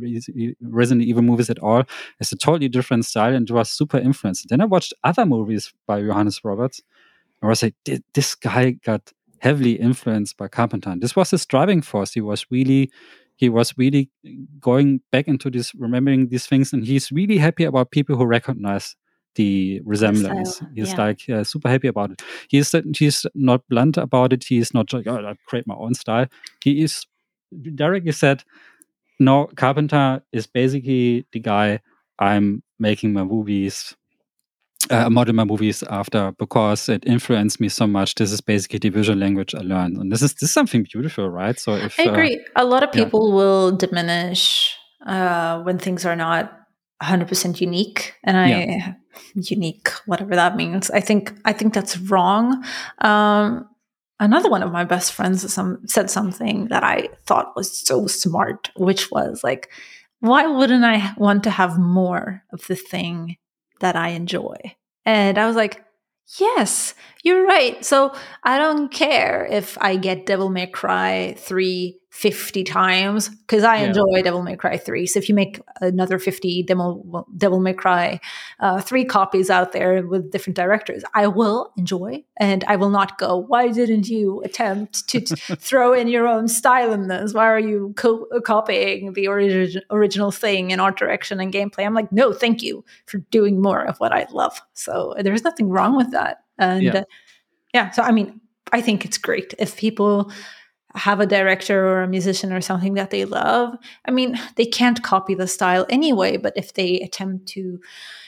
Resident Evil movies at all. It's a totally different style, and it was super influenced. Then I watched other movies by Johannes Roberts, and I was like, this guy got heavily influenced by Carpenter. And this was his driving force. He was really he was really going back into this remembering these things and he's really happy about people who recognize the resemblance. Style, He's yeah. like uh, super happy about it. He's he's not blunt about it. He's not like, oh, I create my own style. He is directly said, no, Carpenter is basically the guy I'm making my movies uh, model my movies after because it influenced me so much. This is basically the visual language I learned, and this is this is something beautiful, right? So if I agree, uh, a lot of yeah. people will diminish uh, when things are not 100% unique, and I Yeah. unique, whatever that means. I think I think that's wrong. Um, another one of my best friends some, said something that I thought was so smart, which was like, why wouldn't I want to have more of the thing that I enjoy? And I was like, yes, you're right. So I don't care if I get Devil May Cry 3 50 times because I Yeah. enjoy Devil May Cry 3. So if you make another 50 Devil, Devil May Cry uh, 3 copies out there with different directors, I will enjoy and I will not go, why didn't you attempt to t- throw in your own style in this? Why are you co- copying the origi- original thing in art direction and gameplay? I'm like, no, thank you for doing more of what I love. So there's nothing wrong with that. And Yeah. uh, yeah, so I mean, I think it's great if people have a director or a musician or something that they love. I mean, they can't copy the style anyway, but if they attempt to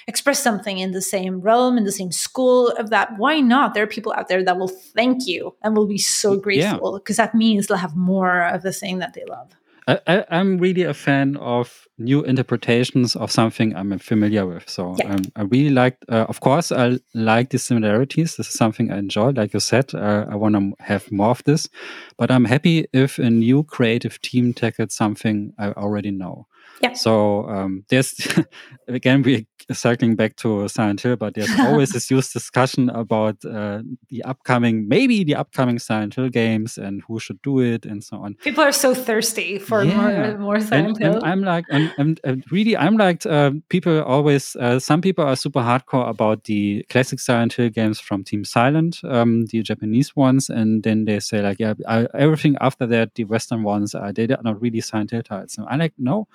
express something in the same realm, in the same school of that, why not? There are people out there that will thank you and will be so grateful because that means they'll have more of the thing that they love. I, I'm really a fan of new interpretations of something I'm familiar with. So Yeah. um, I really like, uh, of course, I like the similarities. This is something I enjoy. Like you said, uh, I want to have more of this. But I'm happy if a new creative team tackles something I already know. Yeah. So um, there's again we're circling back to Silent Hill, but there's always this huge discussion about uh, the upcoming, maybe the upcoming Silent Hill games and who should do it and so on. People are so thirsty for Yeah. more, more Silent And, and Hill. I'm like, and, and, and really, I'm like, uh, people always, uh, some people are super hardcore about the classic Silent Hill games from Team Silent, um, the Japanese ones, and then they say like, yeah, I, everything after that, the Western ones, are they are not really Silent Hill titles. And I like, no,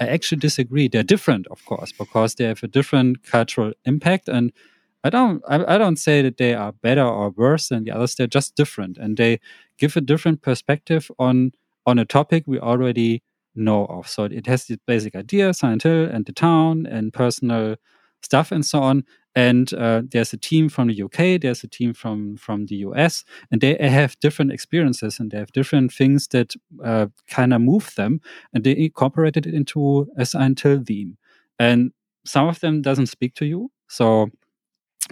I actually disagree. They're different, of course, because they have a different cultural impact, and I don't, I, I don't say that they are better or worse than the others. They're just different, and they give a different perspective on on a topic we already know of. So it has the basic idea, Silent Hill, and the town, and personal stuff, and so on. And uh, there's a team from the UK, there's a team from from the US, and they have different experiences and they have different things that uh, kind of move them, and they incorporated it into a Hill theme. And some of them doesn't speak to you, so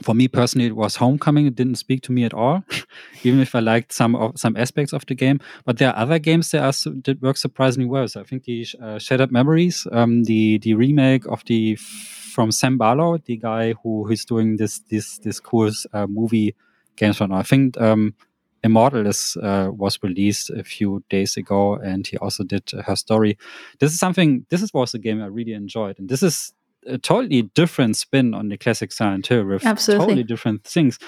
for me personally, it was Homecoming. It didn't speak to me at all, even if I liked some of some aspects of the game. But there are other games that are that work surprisingly well. So I think the uh, Shattered Memories, um, the the remake of the from Sam Barlow, the guy who who's doing this this this cool uh, movie games right now. I think um, Immortality, uh, was released a few days ago, and he also did her story. This is something. This is was a game I really enjoyed, and this is a totally different spin on the classic Silent Hill with Absolutely. totally different things,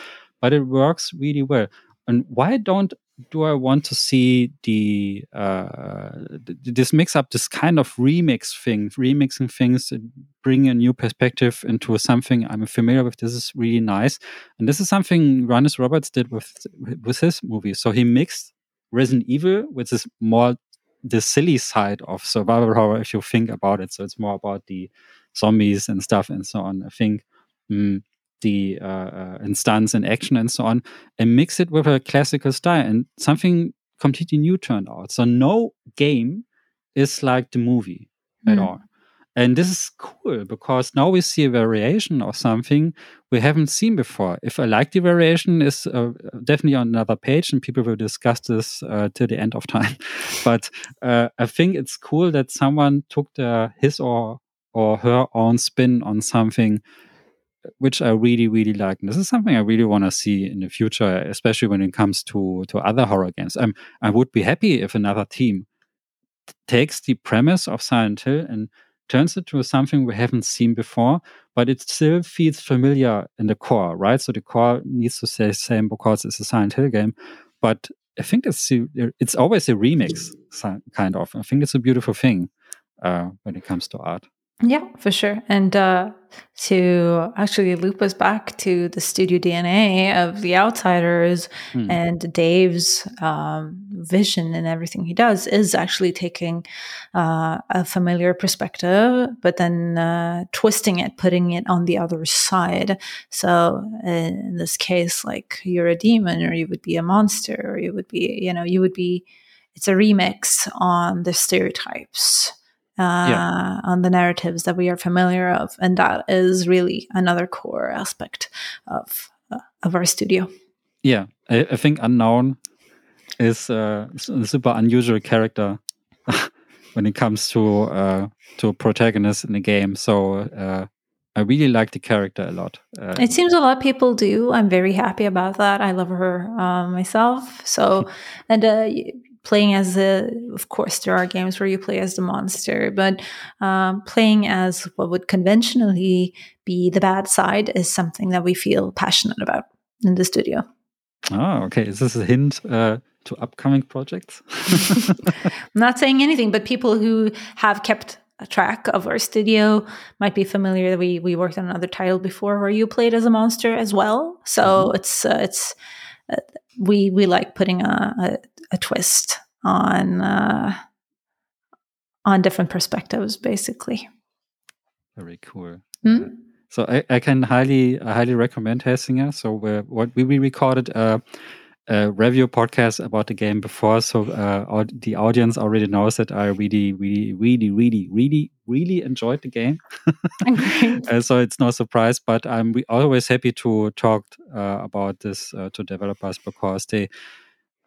but it works really well. And why don't do I want to see the uh, this mix up, this kind of remix thing, remixing things, bring a new perspective into something I'm familiar with. This is really nice, and this is something Johannes Roberts did with with his movie. So he mixed Resident Evil, which is more the silly side of survival horror, if you think about it. So it's more about the zombies and stuff and so on. I think mm, the uh, uh, and stunts and action and so on, and mix it with a classical style, and something completely new turned out. So no game is like the movie at Hmm. all. And this is cool because now we see a variation of something we haven't seen before. If I like the variation, is uh, definitely on another page, and people will discuss this uh, till the end of time. but uh, I think it's cool that someone took the his or or her own spin on something which I really, really like. And this is something I really want to see in the future, especially when it comes to to other horror games. I'm, I would be happy if another team takes the premise of Silent Hill and turns it to something we haven't seen before, but it still feels familiar in the core, right? So the core needs to stay the same because it's a Silent Hill game. But I think it's it's always a remix, kind of. I think it's a beautiful thing uh, when it comes to art. Yeah, for sure. And uh, to actually loop us back to the studio DNA of The Outsiders mm. and Dave's um, vision and everything he does is actually taking uh, a familiar perspective, but then uh, twisting it, putting it on the other side. So in this case, like you're a demon, or you would be a monster, or you would be, you know, you would be. It's a remix on the stereotypes uh, yeah. on the narratives that we are familiar of, and that is really another core aspect of uh, of our studio. Yeah, I, I think unknown is uh, a super unusual character when it comes to uh, to protagonists in the game. So uh, I really like the character a lot. Uh, it seems a lot of people do. I'm very happy about that. I love her uh, myself. So, and uh, playing as a, of course, there are games where you play as the monster, but um, playing as what would conventionally be the bad side is something that we feel passionate about in the studio. Oh, okay. Is this a hint uh, to upcoming projects? I'm not saying anything, but people who have kept a track of our studio might be familiar that we we worked on another title before where you played as a monster as well. So mm-hmm. it's uh, it's uh, we we like putting a, a a twist on uh, on different perspectives, basically. Very cool. Mm-hmm. So I, I, can highly I highly recommend Hellsinger. So what we, we recorded a, a, review podcast about the game before, so uh, the audience already knows that I really really really really really really enjoyed the game. uh, so it's no surprise, but I'm always happy to talk uh, about this uh, to developers because they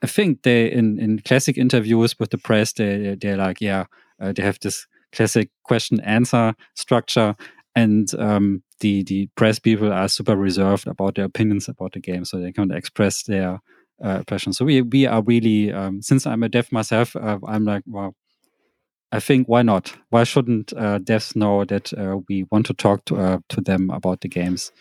I think they in in classic interviews with the press they they're like yeah uh, they have this classic question answer structure and um, the the press people are super reserved about their opinions about the game so they can't express their uh, So we we are really um, since I'm a dev myself uh, I'm like wow I think why not? Why shouldn't uh, devs know that uh, we want to talk to uh, to them about the games?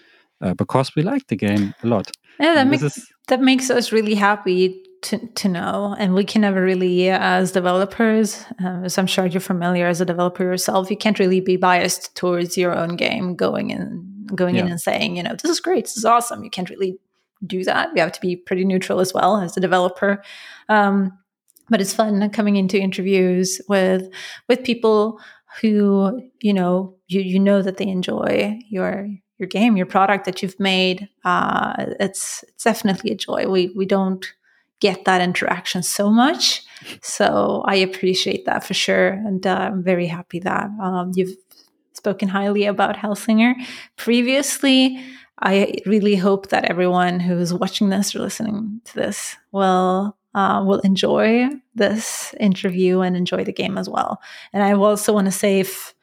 Uh, because we like the game a lot. Yeah, that makes is, that makes us really happy to, to know and we can never really as developers uh, as i'm sure you're familiar as a developer yourself you can't really be biased towards your own game going in going yeah. in and saying you know this is great this is awesome. You can't really do that. We have to be pretty neutral as well as a developer. Um, but it's fun coming into interviews with with people who you know you you know that they enjoy your your game your product that you've made. Uh, it's it's definitely a joy. We we don't get that interaction so much. So I appreciate that for sure. And uh, I'm very happy that um, you've spoken highly about Hellsinger previously. I really hope that everyone who's watching this or listening to this will uh, will enjoy this interview and enjoy the game as well. And I also want to say if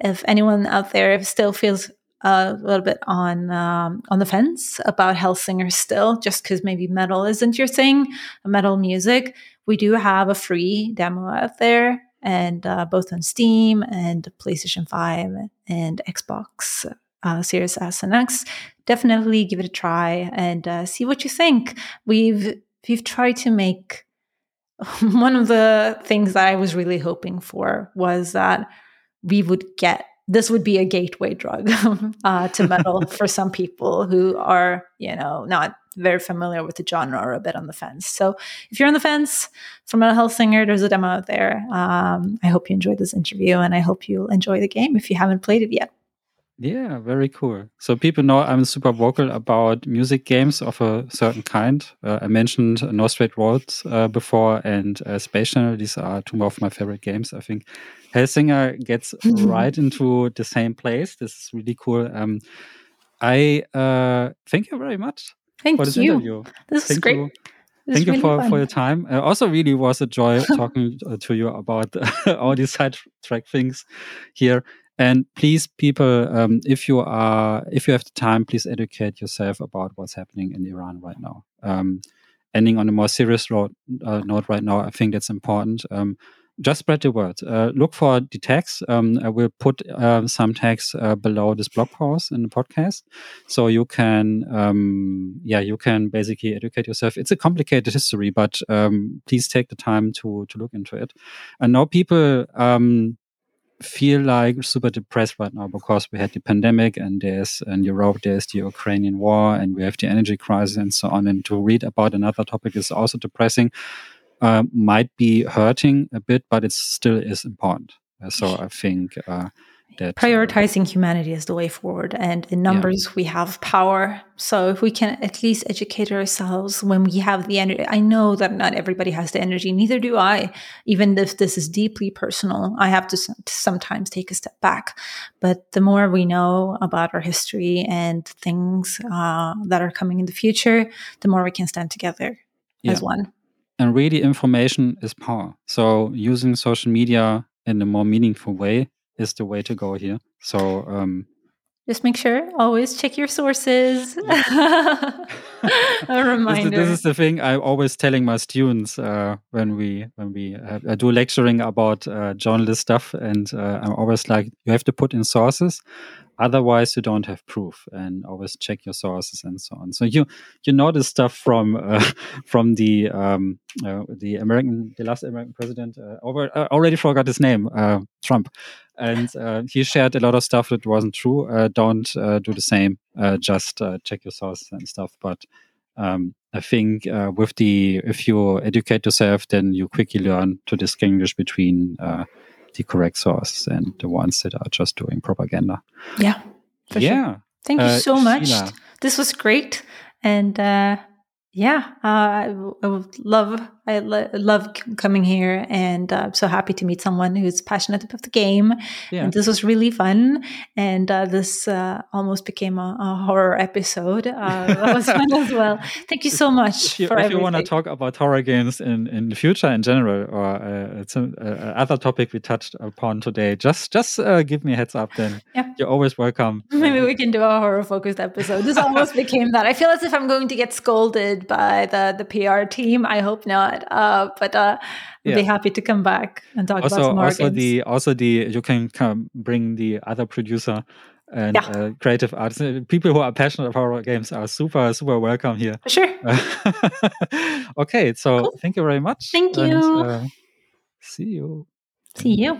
if anyone out there still feels a little bit on um, on the fence about Hellsinger still, just because maybe metal isn't your thing, metal music. We do have a free demo out there, and uh, both on Steam and PlayStation Five and Xbox uh, Series S and X. Definitely give it a try and uh, see what you think. We've we've tried to make one of the things that I was really hoping for was that we would get this would be a gateway drug uh, to metal for some people who are, you know, not very familiar with the genre or a bit on the fence. So if you're on the fence for Metal Hellsinger, there's a demo out there. Um, I hope you enjoyed this interview and I hope you'll enjoy the game if you haven't played it yet. Yeah, very cool. So people know I'm super vocal about music games of a certain kind. Uh, I mentioned No Straight Roads uh, before and uh, Space Channel. These are two of my favorite games. I think Hellsinger gets right into the same place. This is really cool. Um, I uh, thank you very much thank for this you. interview. This thank is great. You. Thank you really for, for your time. Uh, also, really was a joy talking to you about all these sidetrack things here. And please, people, um, if you are, if you have the time, please educate yourself about what's happening in Iran right now. Um, ending on a more serious road, uh, note right now, I think that's important. Um, just spread the word. Uh, look for the tags. Um, I will put uh, some tags uh, below this blog post in the podcast, so you can, um, yeah, you can basically educate yourself. It's a complicated history, but um, please take the time to to look into it. I know people um, feel like super depressed right now because we had the pandemic and there's in Europe there's the Ukrainian war and we have the energy crisis and so on. And to read about another topic is also depressing. Uh, might be hurting a bit, but it still is important. Uh, so I think uh, that uh, prioritizing humanity is the way forward and in numbers yeah. we have power so if we can at least educate ourselves when we have the energy i know that not everybody has the energy neither do i even if this is deeply personal i have to sometimes take a step back but the more we know about our history and things uh, that are coming in the future the more we can stand together yeah. as one and really information is power so using social media in a more meaningful way is the way to go here. So um, just make sure always check your sources. a reminder. This, this, is the thing I'm always telling my students uh, when we when we uh, I do lecturing about uh, journalist stuff, and uh, I'm always like, you have to put in sources, otherwise you don't have proof and always check your sources and so on. So you you know this stuff from uh, from the um, uh, the american the last american president uh, over, uh, already forgot his name uh, trump. And uh, he shared a lot of stuff that wasn't true. Don't do the same. Just check your sources and stuff. But um, I think with the if you educate yourself, then you quickly learn to distinguish between the correct source and the ones that are just doing propaganda. Yeah. yeah. Sure. Thank you uh, so much. Shila. This was great. And uh, yeah, uh, I, I would love I lo- love coming here, and uh, I'm so happy to meet someone who's passionate about the game. Yeah. And this was really fun, and uh, this uh, almost became a, a horror episode. Uh, that was fun as well. Thank you so much. If you, if you want to talk about horror games in, in the future in general, or uh, it's a, other topic we touched upon today, just just give me a heads up. Then yeah. you're always welcome. Maybe we can do a horror focused episode. This almost became that. I feel as if I'm going to get scolded by the the PR team. I hope not. Uh, but uh, yeah. be happy to come back and talk also, about some more also games. the also the you can come bring the other producer and yeah. uh, creative artists. Uh, people who are passionate about horror games are super super welcome here. Sure. okay, so cool. thank you very much. Thank you. And, uh, see you. See you.